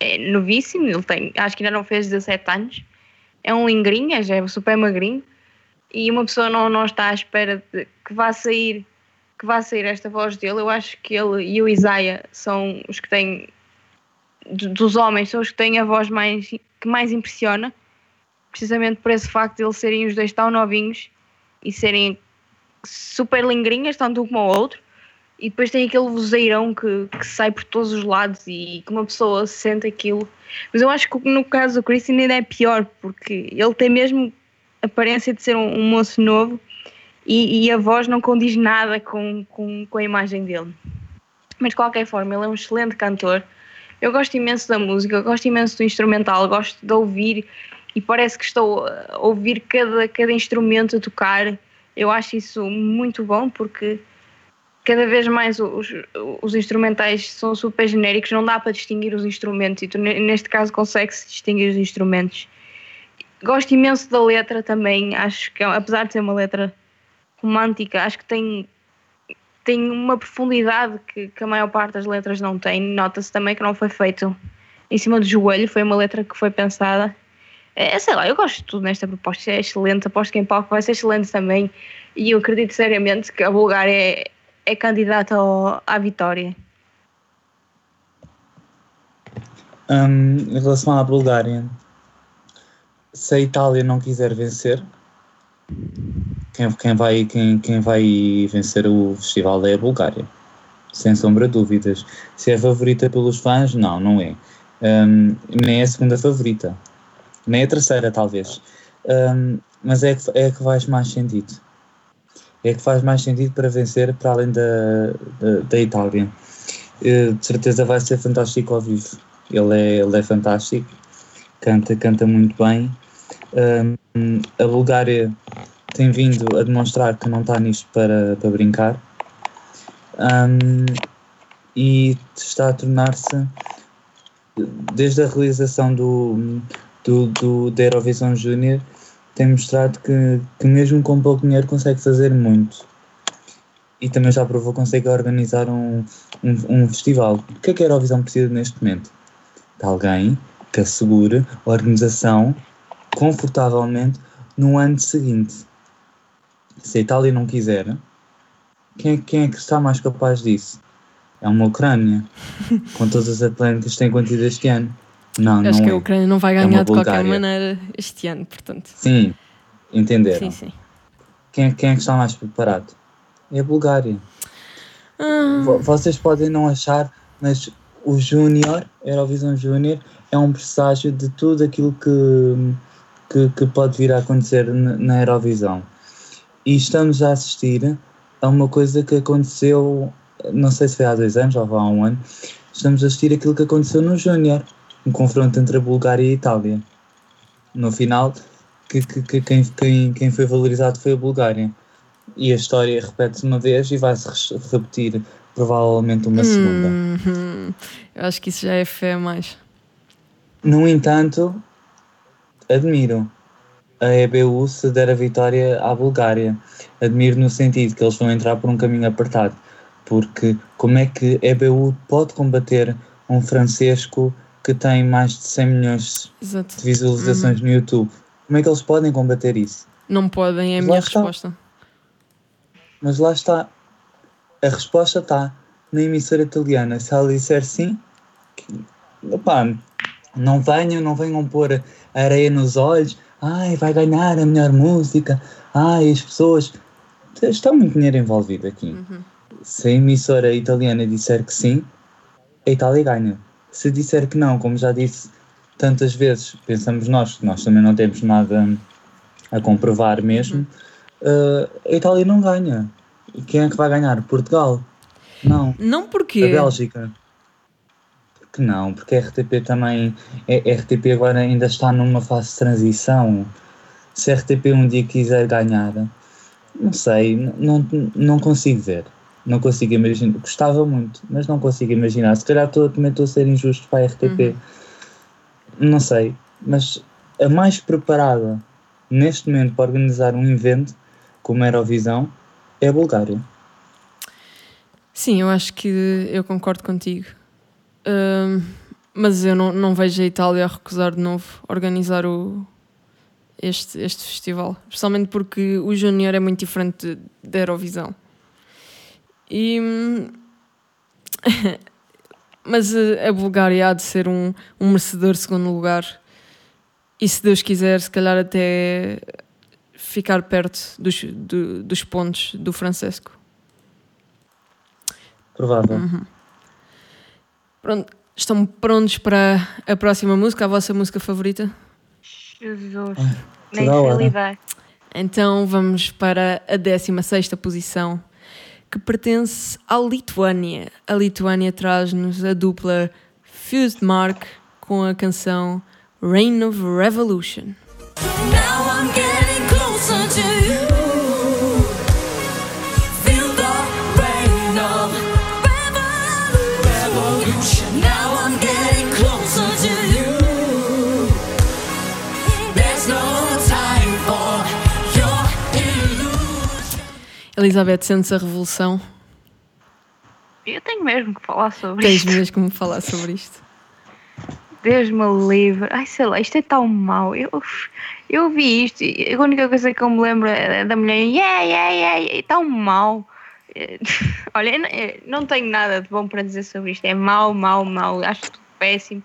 é novíssimo, ele tem, acho que ainda não fez 17 anos, é um lingrinha, já é super magrinho, e uma pessoa não, não está à espera de que vá sair que vá sair esta voz dele. Eu acho que ele e o Isaiah são os que têm do- dos homens, são os que têm a voz mais que mais impressiona, precisamente por esse facto de eles serem os dois tão novinhos e serem super lingrinhas, tanto um como o outro. E depois tem aquele vozeirão que, que sai por todos os lados e que uma pessoa sente aquilo. Mas eu acho que no caso do Christian ainda é pior, porque ele tem mesmo aparência de ser um, um moço novo e, e a voz não condiz nada com, com, com a imagem dele. Mas de qualquer forma, ele é um excelente cantor. Eu gosto imenso da música, gosto imenso do instrumental, gosto de ouvir e parece que estou a ouvir cada, cada instrumento a tocar. Eu acho isso muito bom porque cada vez mais os, os instrumentais são super genéricos, não dá para distinguir os instrumentos e tu, ne- neste caso consegue-se distinguir os instrumentos. Gosto imenso da letra também, acho que apesar de ser uma letra romântica, acho que tem, tem uma profundidade que, que a maior parte das letras não tem. Nota-se também que não foi feito em cima do joelho, foi uma letra que foi pensada. É, sei lá, eu gosto de tudo nesta proposta, é excelente, aposto que em palco vai ser excelente também e eu acredito seriamente que a Bulgária é, é candidata ao- à vitória. Hum, em relação à Bulgária, se a Itália não quiser vencer, quem, quem, vai, quem, quem vai vencer o festival é a Bulgária, sem sombra de dúvidas. Se é favorita pelos fãs, não, não é. Hum, nem é a segunda favorita, nem a terceira, talvez. Hum, mas é que, é que faz mais sentido. É que faz mais sentido para vencer para além da, da, da Itália. Eh, De certeza vai ser fantástico ao vivo. Ele é, ele é fantástico, canta, canta muito bem. A Bulgária tem vindo a demonstrar que não está nisto para, para brincar Hum, e está a tornar-se, desde a realização do, do, do, da Eurovisão Júnior, tem mostrado que, que mesmo com pouco dinheiro consegue fazer muito. E também já provou que consegue organizar um, um, um festival. O que é que a Eurovisão precisa neste momento? de alguém que assegure a organização confortavelmente no ano seguinte. Se a Itália não quiser, quem é, quem é que está mais capaz disso? É uma Ucrânia, com todas as atléticas que têm acontecido este ano. Não, Acho não que é. a Ucrânia não vai É ganhar uma de qualquer maneira este ano, portanto. Sim, entenderam. Sim, sim. Quem, quem é que está mais preparado? É a Bulgária. Ah, Vo- Vocês podem não achar, mas o Júnior, Eurovisão Júnior, é um presságio de tudo aquilo que, que, que pode vir a acontecer na, Eurovisão. E estamos a assistir a uma coisa que aconteceu, não sei se foi há dois anos ou há um ano, estamos a assistir aquilo que aconteceu no Júnior, um confronto entre a Bulgária e a Itália. No final, que, que, que quem, quem, quem foi valorizado foi a Bulgária. E a história repete-se uma vez e vai-se repetir provavelmente uma segunda. Uhum. Eu acho que isso já é fé mais. No entanto, admiro a EBU se der a vitória à Bulgária. Admiro no sentido que eles vão entrar por um caminho apertado. Porque como é que a EBU pode combater um Francesco que tem mais de 100 milhões Exato. de visualizações no YouTube? Como é que eles podem combater isso? Não podem, é a minha está. resposta. Mas lá está. A resposta está na emissora italiana. Se ela disser sim, que, opá, não venham, não venham pôr areia nos olhos. Ai, vai ganhar a melhor música. Ai, as pessoas. Está muito dinheiro envolvido aqui. Se a emissora italiana disser que sim, a Itália ganha. Se disser que não, como já disse tantas vezes, pensamos nós, que nós também não temos nada a comprovar mesmo, uh, a Itália não ganha. E quem é que vai ganhar? Portugal? Não. Não A porque. Bélgica? Porque não? Porque a RTP também. A RTP agora ainda está numa fase de transição. Se a RTP um dia quiser ganhar, não sei, não, não consigo ver. Não consigo imaginar. Gostava muito, mas não consigo imaginar. Se calhar estou, também estou a ser injusto para a RTP. Não sei. Mas a mais preparada neste momento para organizar um evento como a Eurovisão é a Bulgária. Sim, eu acho que eu concordo contigo. Mas eu não, não vejo a Itália a recusar de novo organizar o, este, este festival. Especialmente porque o Júnior é muito diferente da Eurovisão. E, hum, mas a, a Bulgária há de ser um, um merecedor segundo lugar. E se Deus quiser, se calhar até ficar perto dos, do- dos pontos do Francesco. Provável. Pronto, estão prontos para a próxima música, a vossa música favorita? Jesus, Ai, nem sei hora. lidar. Então vamos para a 16 posição, que pertence à Lituânia. A Lituânia traz-nos a dupla Fused Mark com a canção Reign of Revolution. Now I'm getting Elizabeth, sentes a revolução? Eu tenho mesmo que falar sobre Tens isto. mesmo que me falar sobre isto. Deus me livre. Ai, sei lá, isto é tão mau. Eu, eu vi isto e a única coisa que eu me lembro é da mulher. Yeah, yeah, yeah. É tão mau. Olha, não tenho nada de bom para dizer sobre isto. É mau, mau, mau. Acho tudo péssimo.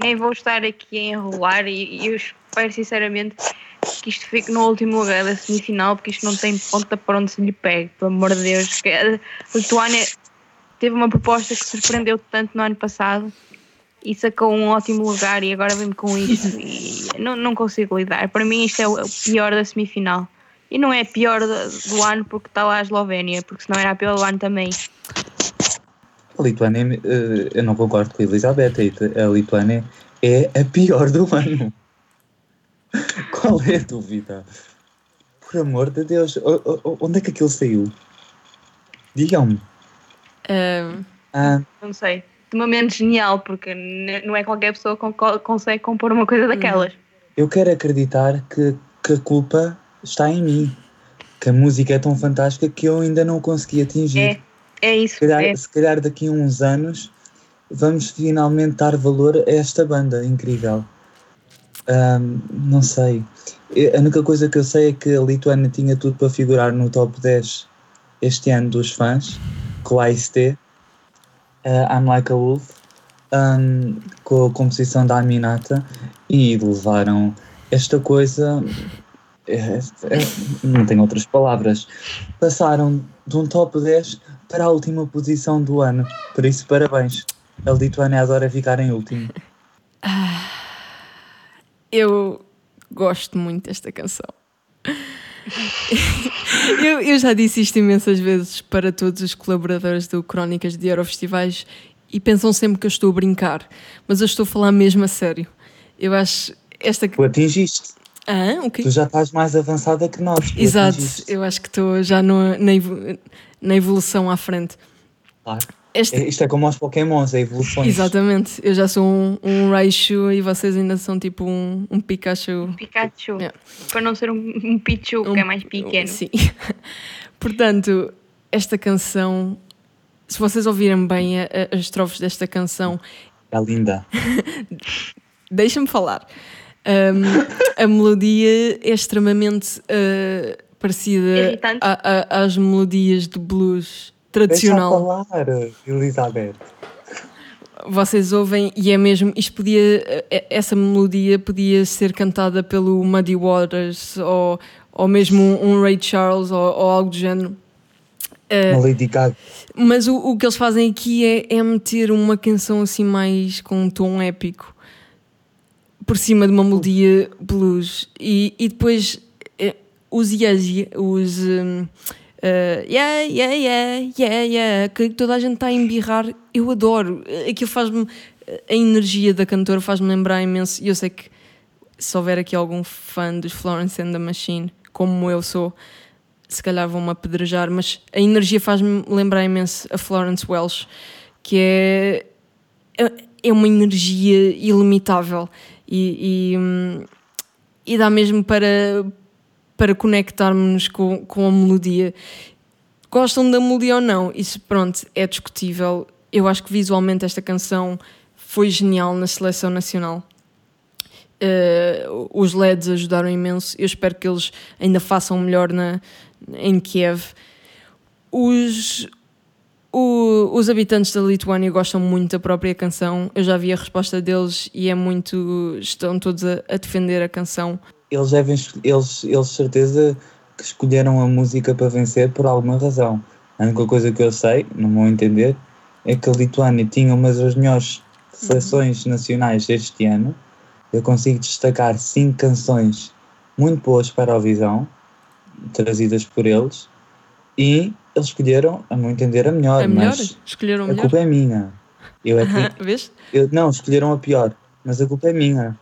Nem vou estar aqui a enrolar e, e eu espero sinceramente que isto fique no último lugar da semifinal porque isto não tem ponta para onde se lhe pegue, pelo amor de Deus. A Lituânia teve uma proposta que surpreendeu tanto no ano passado e sacou um ótimo lugar e agora vem-me com isto e não, não consigo lidar. Para mim isto é o, pior da semifinal. E não é pior do, ano porque está lá a Eslovénia, porque senão era a pior do ano também. A Lituânia, eh, eu não concordo com a Elizabeth, a Lituânia é a pior do ano. Qual é a dúvida? Por amor de Deus, o- o- onde é que aquilo saiu? Digam-me. Ah, Não sei. De uma mente genial, porque não é qualquer pessoa que co- consegue compor uma coisa daquelas. eu quero acreditar que, que a culpa está em mim. Que a música é tão fantástica que eu ainda não consegui atingir. É, é isso. Se calhar, é. se calhar daqui a uns anos vamos finalmente dar valor a esta banda incrível. Ahm, não sei. A única coisa que eu sei é que a Lituânia tinha tudo para figurar no top 10 este ano dos fãs, com a IST, uh, I'm Like a Wolf, ahm, com a composição da Aminata, e levaram esta coisa. é- é- não tenho outras palavras. Passaram de um top 10 para a última posição do ano. Por isso, parabéns. A Lituânia adora ficar em último. Eu gosto muito desta canção. eu, eu já disse isto imensas vezes para todos os colaboradores do Crónicas de Eurofestivais e pensam sempre que eu estou a brincar, mas eu estou a falar mesmo a sério. Eu acho esta. Tu atingiste. Ah, o quê? Tu já estás mais avançada que nós. Exato, atingiste. eu acho que estou já no- na evolução à frente. Claro. Esta- É- Isto é como aos Pokémons, é evoluções. Exatamente, eu já sou um, um Raichu e vocês ainda são tipo um, um Pikachu. Pikachu. Yeah. Para não ser um, um Pichu, que é mais pequeno. Sim. Portanto, esta canção, se vocês ouvirem bem a- a- as estrofes desta canção, É linda. deixa-me falar. Um, a melodia é extremamente uh, parecida a- a- às melodias de blues Deixa tradicional. falar, Elizabeth. Vocês ouvem e é mesmo, isto podia, eh, essa melodia podia ser cantada pelo Muddy Waters ou, ou mesmo um Ray Charles ou, ou algo do género. Eh, Uma Lady Gaga. Mas o, o que eles fazem aqui é, é meter uma canção assim mais com um tom épico por cima de uma melodia blues e, e depois eh, os ye- os hum, eh, yeah, yeah, yeah, yeah, yeah, que toda a gente está a embirrar, eu adoro. Aquilo faz-me, a energia da cantora faz-me lembrar imenso. E eu sei que se houver aqui algum fã dos Florence and the Machine, como eu sou, se calhar vão-me apedrejar, mas a energia faz-me lembrar imenso a Florence Welsh, que é, é- é uma energia ilimitável e, e, hum, e dá mesmo para, para conectarmos com, com a melodia. Gostam da melodia ou não? Isso, pronto, é discutível. Eu acho que visualmente esta canção foi genial na seleção nacional. Eh, os LEDs ajudaram imenso. Eu espero que eles ainda façam melhor na, em Kiev. Os, o- os habitantes da Lituânia gostam muito da própria canção. Eu já vi a resposta deles e é muito. Estão todos a, a defender a canção. Eles devem, es- eles, eles certeza que escolheram a música para vencer por alguma razão. A única coisa que eu sei, no meu entender, é que a Lituânia tinha uma das melhores seleções nacionais este ano. Eu consigo destacar cinco canções muito boas para a Visão trazidas por eles e eles escolheram, a meu entender, a melhor, A melhor? mas Escolheram a a melhor? culpa é minha. Eu é que eu- não, escolheram a pior, mas a culpa é minha.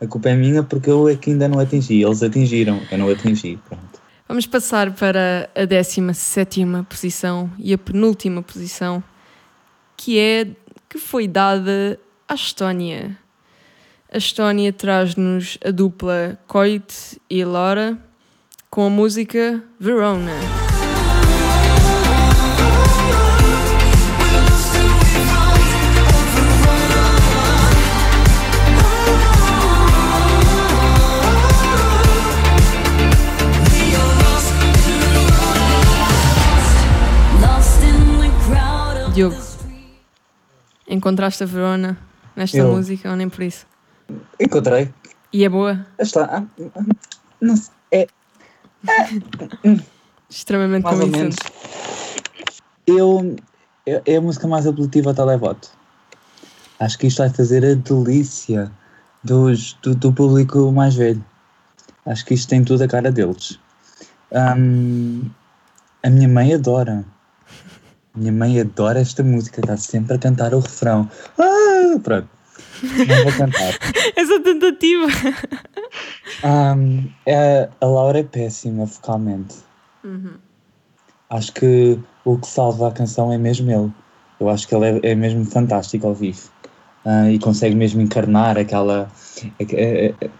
A culpa é minha porque eu é que ainda não atingi. Eles atingiram, eu não atingi. Pronto. Vamos passar para a 17 posição e a penúltima posição, que é que foi dada à Estónia. A Estónia traz-nos a dupla Coit e Laura com a música Verona. Diogo, encontraste a Verona nesta Eu. música ou nem por isso? Encontrei. E é boa? Está. ah, Não sei, é Extremamente mais ou menos. convincente. Eu. É é a música mais apelativa a televoto. Acho que isto vai fazer a delícia dos, do, do público mais velho. Acho que isto tem tudo a cara deles. Ahm, a minha mãe adora. Minha mãe adora esta música, está sempre a cantar o refrão. Ah, pronto. Não vou cantar. Essa tentativa! Ahm, é- a Laura é péssima vocalmente. Uhum. Acho que o que salva a canção é mesmo ele. Eu acho que ele é, é mesmo fantástico ao vivo. Ah, e consegue mesmo encarnar aquela. é- é- é-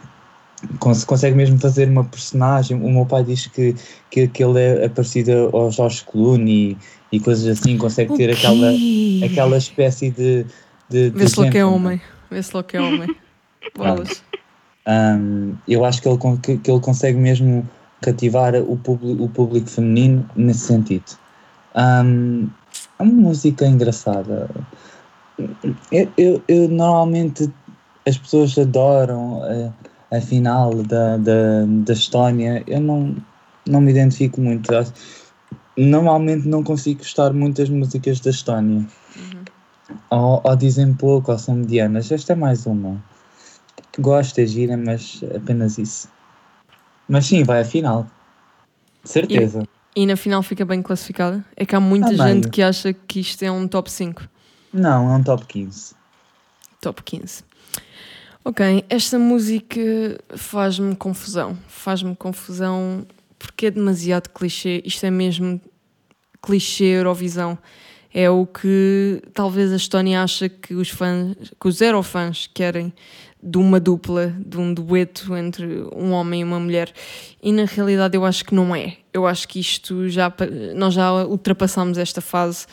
cons- consegue mesmo fazer uma personagem. O meu pai diz que, que, que ele é parecido ao Jorge Clooney e, coisas assim. Consegue ter aquela, aquela espécie de. de, de Vê se logo que é gentleman. homem. Vê se logo que é homem. Bolas. Um, eu acho que ele, que, que ele consegue mesmo cativar o público, o público feminino nesse sentido. Um, é uma música engraçada. Eu, eu- eu normalmente as pessoas adoram a, a final da, da, da Estónia. Eu não, não me identifico muito. Normalmente não consigo gostar muito das músicas da Estónia. Ou, ou dizem pouco, ou são medianas. Esta é mais uma. Gosto, é gira, mas apenas isso. Mas sim, vai à final. De certeza. E na final fica bem classificada. É que há muita Ah, gente que acha que isto é um top 5. Não, é um top 15. Top 15. Ok, esta música faz-me confusão. Faz-me confusão porque é demasiado clichê. Isto é mesmo clichê Eurovisão. É o que talvez a Estónia acha que os fãs, que os Eurofãs querem de uma dupla, de um dueto entre um homem e uma mulher. E na realidade eu acho que não é. Eu acho que isto já nós já ultrapassamos esta fase.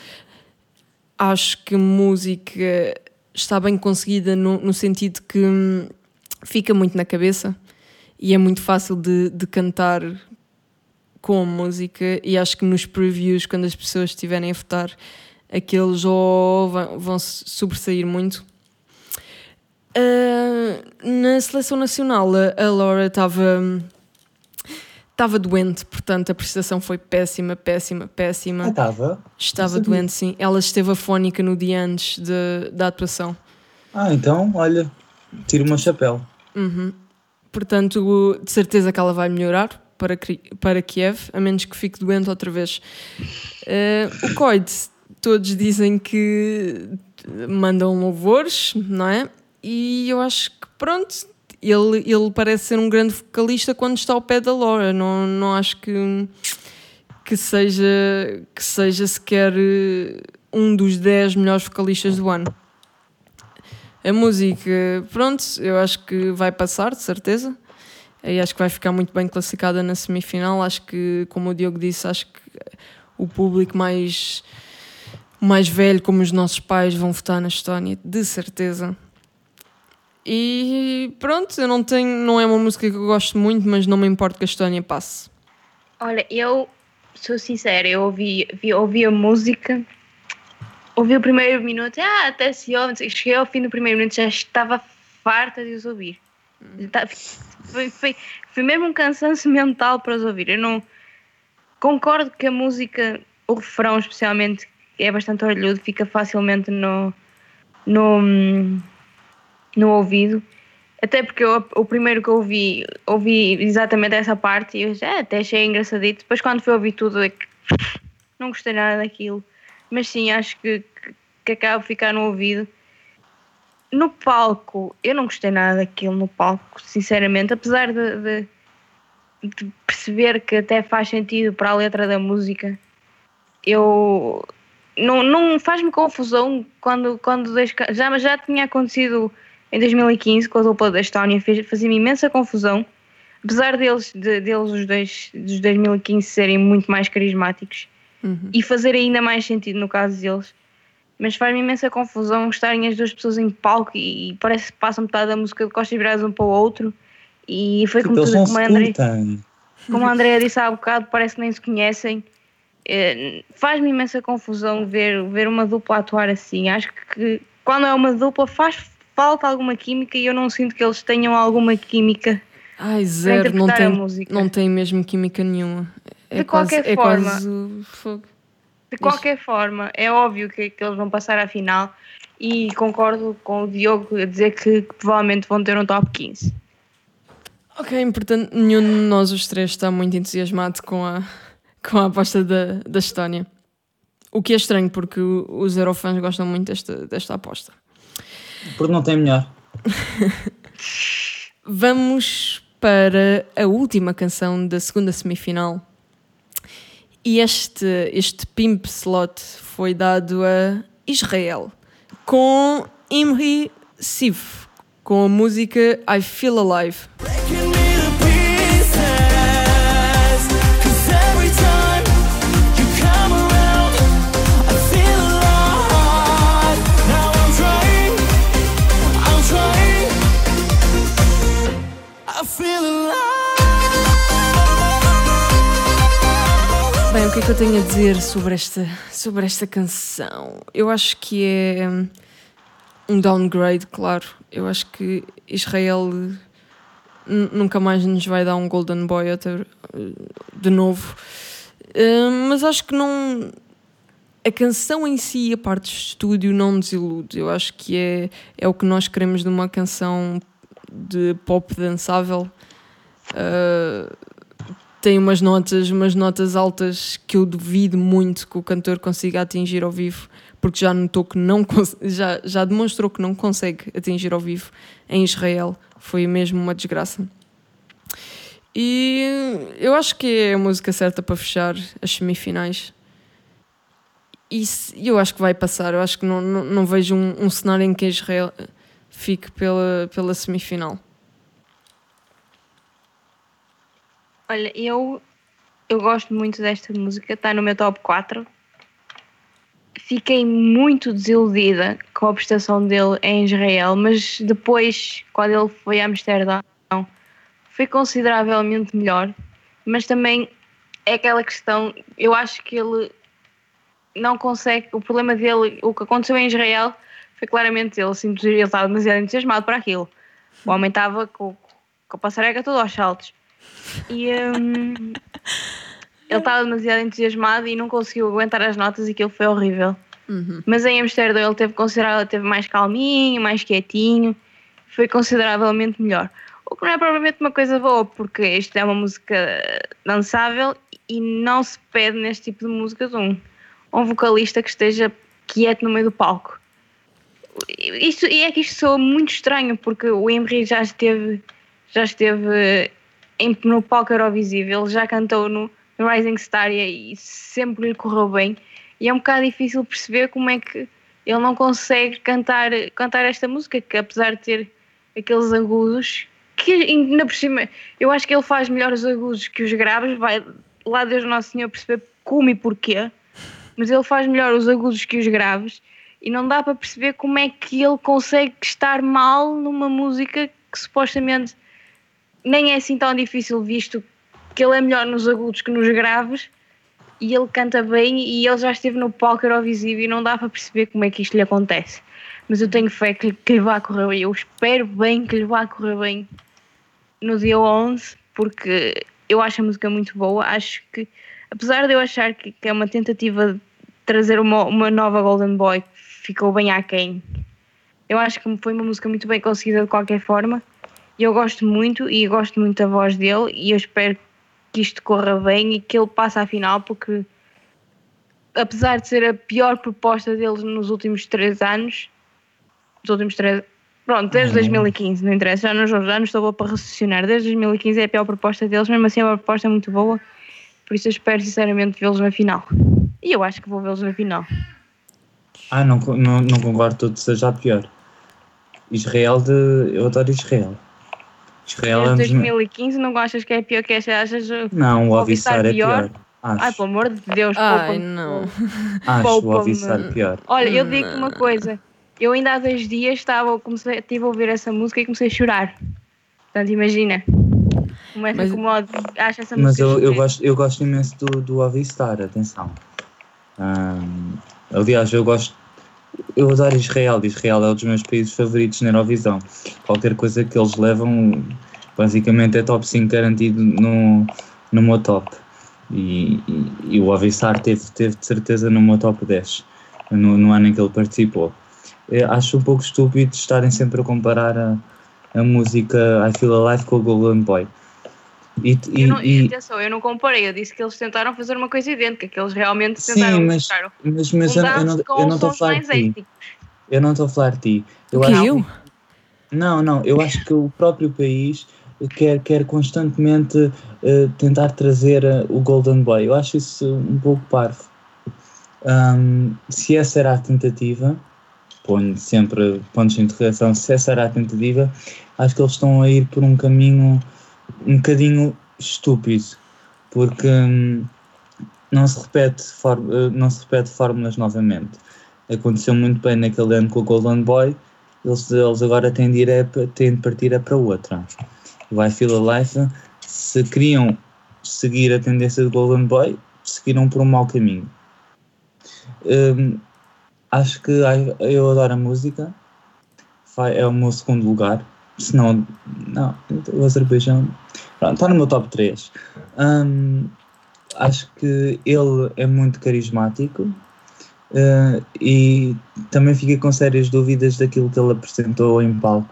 Acho que música está bem conseguida no, no sentido que hum, fica muito na cabeça e é muito fácil de, de cantar com a música e acho que nos previews, quando as pessoas estiverem a votar, aqueles vão, vão sobressair muito. Ah, na seleção nacional, a, Laura estava estava doente, portanto a prestação foi péssima, péssima, péssima. Ah, estava? Estava doente, sim. Ela esteve afónica no dia antes de, da atuação. Ah, então, olha, tiro o meu chapéu. Uhum. Portanto, de certeza que ela vai melhorar para, para Kiev, a menos que fique doente outra vez. Eh, o Coid, todos dizem que mandam louvores, não é? E eu acho que pronto, ele, ele parece ser um grande vocalista quando está ao pé da Laura. Não, não acho que, que, seja, que seja sequer eh, um dos 10 melhores vocalistas do ano. A música, pronto, eu acho que vai passar, de certeza. E acho que vai ficar muito bem classificada na semifinal. Acho que, como o Diogo disse, acho que o público mais, mais velho, como os nossos pais, vão votar na Estónia, de certeza. E pronto, eu não tenho, não é uma música que eu gosto muito, mas não me importa que a Estónia passe. Olha, eu sou sincera, eu ouvi, vi, ouvi a música, ouvi o primeiro minuto, ah, até se sei, cheguei ao fim do primeiro minuto, já estava farta de os ouvir. Tá- Foi, foi, foi mesmo um cansaço mental para os ouvir. Eu não concordo que a música, o refrão especialmente, é bastante orelhudo, fica facilmente no, no, no ouvido, Até porque eu, o primeiro que eu ouvi, ouvi exatamente essa parte e eu já até achei engraçadito. Depois quando fui ouvir tudo é que não gostei nada daquilo. Mas sim, acho que, que, que acaba de ficar no ouvido. No palco, eu não gostei nada daquilo no palco, sinceramente, apesar de, de, de perceber que até faz sentido para a letra da música, eu não, não faz-me confusão quando, quando ca- já, já tinha acontecido em 2015 com a dupla da Estónia, fazia-me imensa confusão, apesar deles, de- deles os dois dos 2015 serem muito mais carismáticos Uhum. e fazer ainda mais sentido no caso deles. Mas faz-me imensa confusão estarem as duas pessoas em palco e, parece que passam metade da música de costas viradas um para o outro. E foi como, tudo, como, a André, como a Andrea disse há bocado, parece que nem se conhecem. Eh, Faz-me imensa confusão ver, ver uma dupla atuar assim. Acho que quando é uma dupla faz falta alguma química e eu não sinto que eles tenham alguma química. Ai, zero, não tem, não tem mesmo química nenhuma. É De quase, qualquer é forma. quase o fogo. De qualquer forma, é óbvio que, que eles vão passar à final e concordo com o Diogo a dizer que, que provavelmente vão ter um top 15. Ok, portanto, nenhum de nós os três está muito entusiasmado com a, com a aposta da, da Estónia. O que é estranho, porque os Eurofans gostam muito desta, desta aposta. Porque não tem melhor. Vamos para a última canção da segunda semifinal. E este, este pimp slot foi dado a Israel com Imri Siv, com a música I Feel Alive. Bem, o que é que eu tenho a dizer sobre esta, sobre esta canção? Eu acho que é hum, um downgrade, claro. Eu acho que Israel nunca mais nos vai dar um Golden Boy outra- de novo. Hum, mas acho que não. A canção em si, a parte de estúdio, não desilude. Eu acho que é, é o que nós queremos de uma canção de pop dançável. Uh, tem umas notas, umas notas altas que eu duvido muito que o cantor consiga atingir ao vivo, porque já notou que não já, já demonstrou que não consegue atingir ao vivo em Israel. Foi mesmo uma desgraça. E eu acho que é a música certa para fechar as semifinais. E eu acho que vai passar. Eu acho que não, não, não vejo um, um cenário em que Israel fique pela, pela semifinal. Olha, eu, eu gosto muito desta música, está no meu top 4. Fiquei muito desiludida com a prestação dele em Israel, mas depois, quando ele foi a Amsterdão, foi consideravelmente melhor. Mas também é aquela questão, eu acho que ele não consegue, o problema dele, o que aconteceu em Israel foi claramente ele, ele estava demasiado entusiasmado para aquilo. O homem estava com, com a passareca toda aos saltos. E hum, ele estava demasiado entusiasmado e não conseguiu aguentar as notas e aquilo foi horrível. Mas em Amsterdão ele teve considerável, teve mais calminho, mais quietinho, foi consideravelmente melhor. O que não é provavelmente uma coisa boa, porque isto é uma música dançável e não se pede neste tipo de músicas um, um vocalista que esteja quieto no meio do palco. Isto, e é que isto soa muito estranho, porque o Emery já esteve, já esteve em, no palco Eurovisível, ele já cantou no, Rising Star e, sempre lhe correu bem. E é um bocado difícil perceber como é que ele não consegue cantar, cantar esta música, que apesar de ter aqueles agudos, que ainda por cima, eu acho que ele faz melhor os agudos que os graves, vai lá Deus Nosso Senhor perceber como e porquê, mas ele faz melhor os agudos que os graves e não dá para perceber como é que ele consegue estar mal numa música que supostamente nem é assim tão difícil, visto que ele é melhor nos agudos que nos graves e ele canta bem e ele já esteve no palco Eurovisível e não dá para perceber como é que isto lhe acontece. Mas eu tenho fé que, que lhe vá correr bem, eu espero bem que lhe vá correr bem no dia 11, porque eu acho a música muito boa. Acho que, apesar de eu achar que, que é uma tentativa de trazer uma, uma nova Golden Boy, ficou bem aquém. Eu acho que foi uma música muito bem conseguida de qualquer forma. Eu gosto muito e gosto muito da voz dele e eu espero que isto corra bem e que ele passe à final porque apesar de ser a pior proposta deles nos últimos três anos, os últimos três, pronto, desde 2015, não interessa, já nos anos estou boa para raciocinar, desde 2015 é a pior proposta deles, mesmo assim é uma proposta muito boa, por isso eu espero sinceramente vê-los na final. E eu acho que vou vê-los na final. Ah, não, não, não concordo tudo seja a pior. Israel de. Eu adoro Israel. Um me- 2015 não achas que é pior que esta? Achas Não, o Avissar é pior? pior. Ai, Acho, pelo amor de Deus, Ai, não. acho o. Avissar pior. Olha, eu digo-te uma coisa. Eu ainda há dois dias estava, comecei, estive a ouvir essa música e comecei a chorar. Portanto, imagina. Como é que Mas- incomoda. Acho essa Mas música eu, eu, chocante. gosto, eu gosto imenso do, do Avistar, atenção. Ahm, aliás, eu gosto. Eu adoro Israel. Israel é um dos meus países favoritos na Eurovisão. Qualquer coisa que eles levam, basicamente é top 5 garantido no, no meu top. E, e, e o Avissar teve, teve de certeza no meu top 10, no, no ano em que ele participou. Eu acho um pouco estúpido estarem sempre a comparar a, a música I Feel Alive com o Golden Boy. E, e, Eu não, e- Atenção, eu não comparei. Eu disse que eles tentaram fazer uma coisa idêntica, que eles realmente Sim, tentaram mas- buscar Mas, mas um eu, eu não eu estou a falar de ti. Eu não estou a falar de ti. Eu que acho eu? Não, não. Eu acho que o próprio país quer, quer constantemente eh, tentar trazer eh, o Golden Boy. Eu acho isso um pouco parvo. Ahm, se essa era a tentativa, ponho sempre pontos de interrogação, se essa era a tentativa, acho que eles estão a ir por um caminho um bocadinho estúpido, porque hum, não, se repete eh, não se repete fórmulas novamente. Aconteceu muito bem naquele ano com o Golden Boy, eles, eles agora têm de, ir pa- têm de partir é para outra. O I Feel Alive, se queriam seguir a tendência do Golden Boy, seguiram por um mau caminho. Hum, acho que eu adoro a música, é o meu segundo lugar. Se não, não, o Azerbaijão pronto, está no meu top 3. acho que ele é muito carismático eh, e também fiquei com sérias dúvidas daquilo que ele apresentou em palco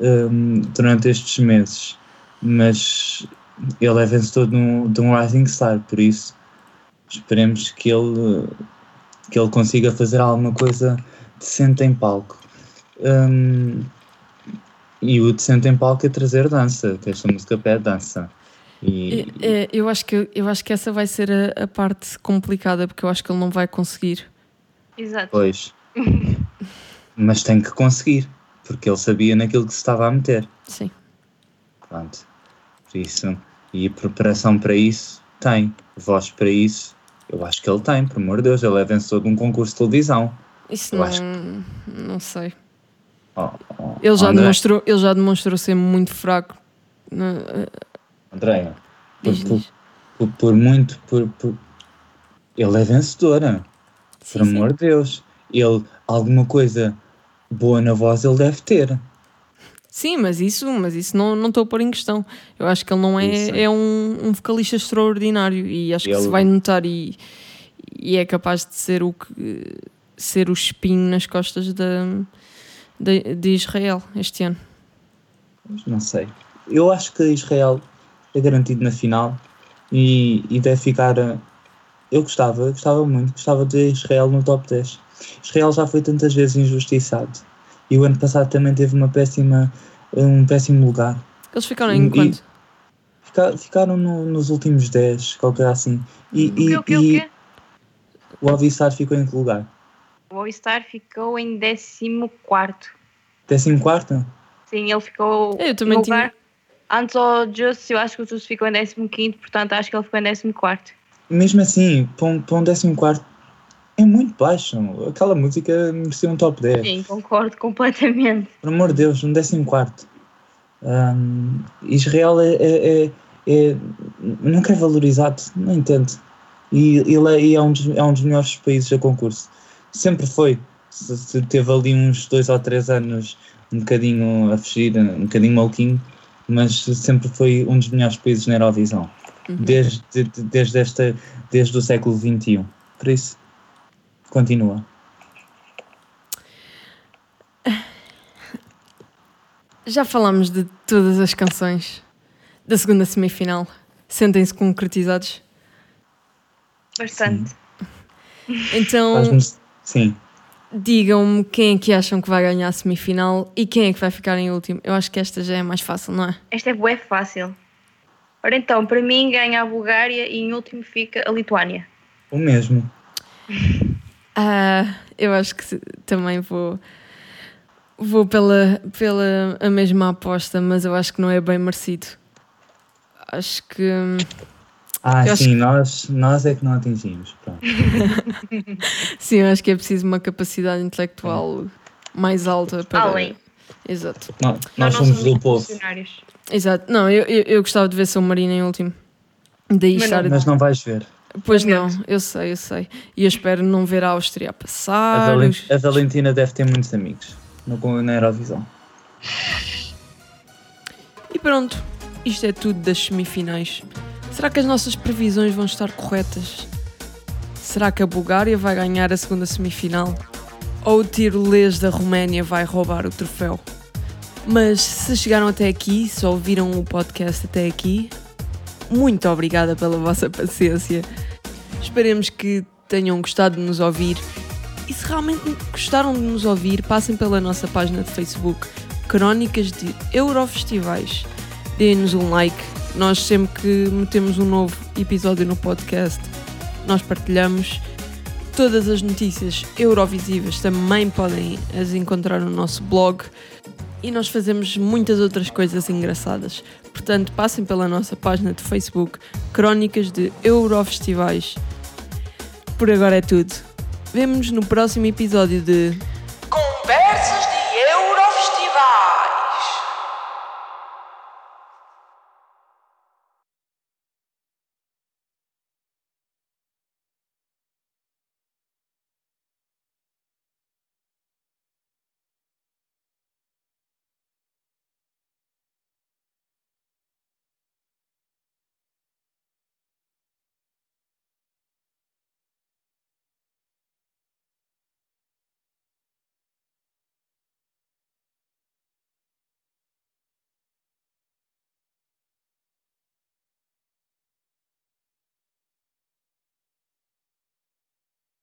hum, durante estes meses. Mas ele é vencedor de um, de um Rising Star, por isso esperemos que ele, que ele consiga fazer alguma coisa decente em palco. Hum, e o decente em palco é trazer dança, que esta música pede dança. E, É, é, eu, acho que, eu acho que essa vai ser a, a parte complicada, porque eu acho que ele não vai conseguir. Exato. Pois. Mas tem que conseguir, porque ele sabia naquilo que se estava a meter. Sim. Pronto. Por isso. E a preparação para isso tem. Voz para isso, eu acho que ele tem, por amor de Deus. Ele é vencedor de um concurso de televisão. Isso Eu não, acho não sei. Ele já, André- demonstrou, ele já demonstrou ser muito fraco. Na- Andréia, por, por, por, por muito. Por, por- Ele é vencedora, Sim, por sim. amor de Deus. Ele, alguma coisa boa na voz, ele deve ter. Sim, mas isso, mas isso não não estou a pôr em questão. Eu acho que ele não Isso. é, é um, um vocalista extraordinário e acho que Ele- se vai notar e, e é capaz de ser o que ser o espinho nas costas da, de, de Israel este ano. Não sei. Eu acho que Israel é garantido na final e, e deve ficar. eh, Eu gostava, gostava muito, gostava de Israel no top 10. Israel já foi tantas vezes injustiçado e o ano passado também teve uma péssima, um péssimo lugar. Eles ficaram E- em quanto? Fica- ficaram no- nos últimos 10, qualquer assim. E, O quê, e, o o o Avissar ficou em que lugar? O All-Star ficou em 14. 14? Sim, ele ficou Eu também tinha- lugar. Antes ao Just, eu acho que o Just ficou em 15, portanto acho que ele ficou em 14. Mesmo assim, para um, para um 14 é muito baixo. Aquela música merecia um top 10. Sim, concordo completamente. Por amor de Deus, um décimo quarto. Hum, Israel é, é, é- é- nunca é valorizado, não entendo. E ele é, é, um dos, é um dos melhores países a concurso. Sempre foi. Se, se teve ali uns dois ou três anos um bocadinho a fugir, um bocadinho maluquinho, mas sempre foi um dos melhores países na Eurovisão. Desde, de- desde, esta, desde o século XXI. Por isso, continua. Já falámos de todas as canções da segunda semifinal. Sentem-se concretizados? Bastante. Então, Faz-me. Sim. digam-me quem é que acham que vai ganhar a semifinal e quem é que vai ficar em último. Eu acho que esta já é mais fácil, não é? Esta é bué fácil. Ora então, para mim ganha a Bulgária e em último fica a Lituânia. O mesmo. Ah, eu acho que também vou vou pela, pela a mesma aposta, mas eu acho que não é bem merecido. Acho que Ah, Eu sim, nós, nós é que não atingimos. Sim, eu acho que é preciso uma capacidade intelectual mais alta para. Além. Exato. Nó- Nós, não somos do povo. Exato. Não, eu, eu, eu gostava de ver São Marino em último. Daí Mas não- estar. Mas não vais ver. Pois não, eu sei, eu sei. E eu espero não ver a Áustria a A, passar. Valen- os- a Valentina deve ter muitos amigos no, na Eurovisão. E pronto, isto é tudo das semifinais. Será que as nossas previsões vão estar corretas? Será que a Bulgária vai ganhar a segunda semifinal? Ou o tirolês da Roménia vai roubar o troféu? Mas se chegaram até aqui, se ouviram o podcast até aqui, muito obrigada pela vossa paciência. Esperemos que tenham gostado de nos ouvir. E se realmente gostaram de nos ouvir, passem pela nossa página de Facebook Crónicas de Eurofestivais. Deem-nos um like. Nós sempre que metemos um novo episódio no podcast, nós partilhamos. Todas as notícias eurovisivas também podem as encontrar no nosso blog e nós fazemos muitas outras coisas engraçadas. Portanto, passem pela nossa página de Facebook Crónicas de Eurofestivais. Por agora é tudo. Vemo-nos no próximo episódio de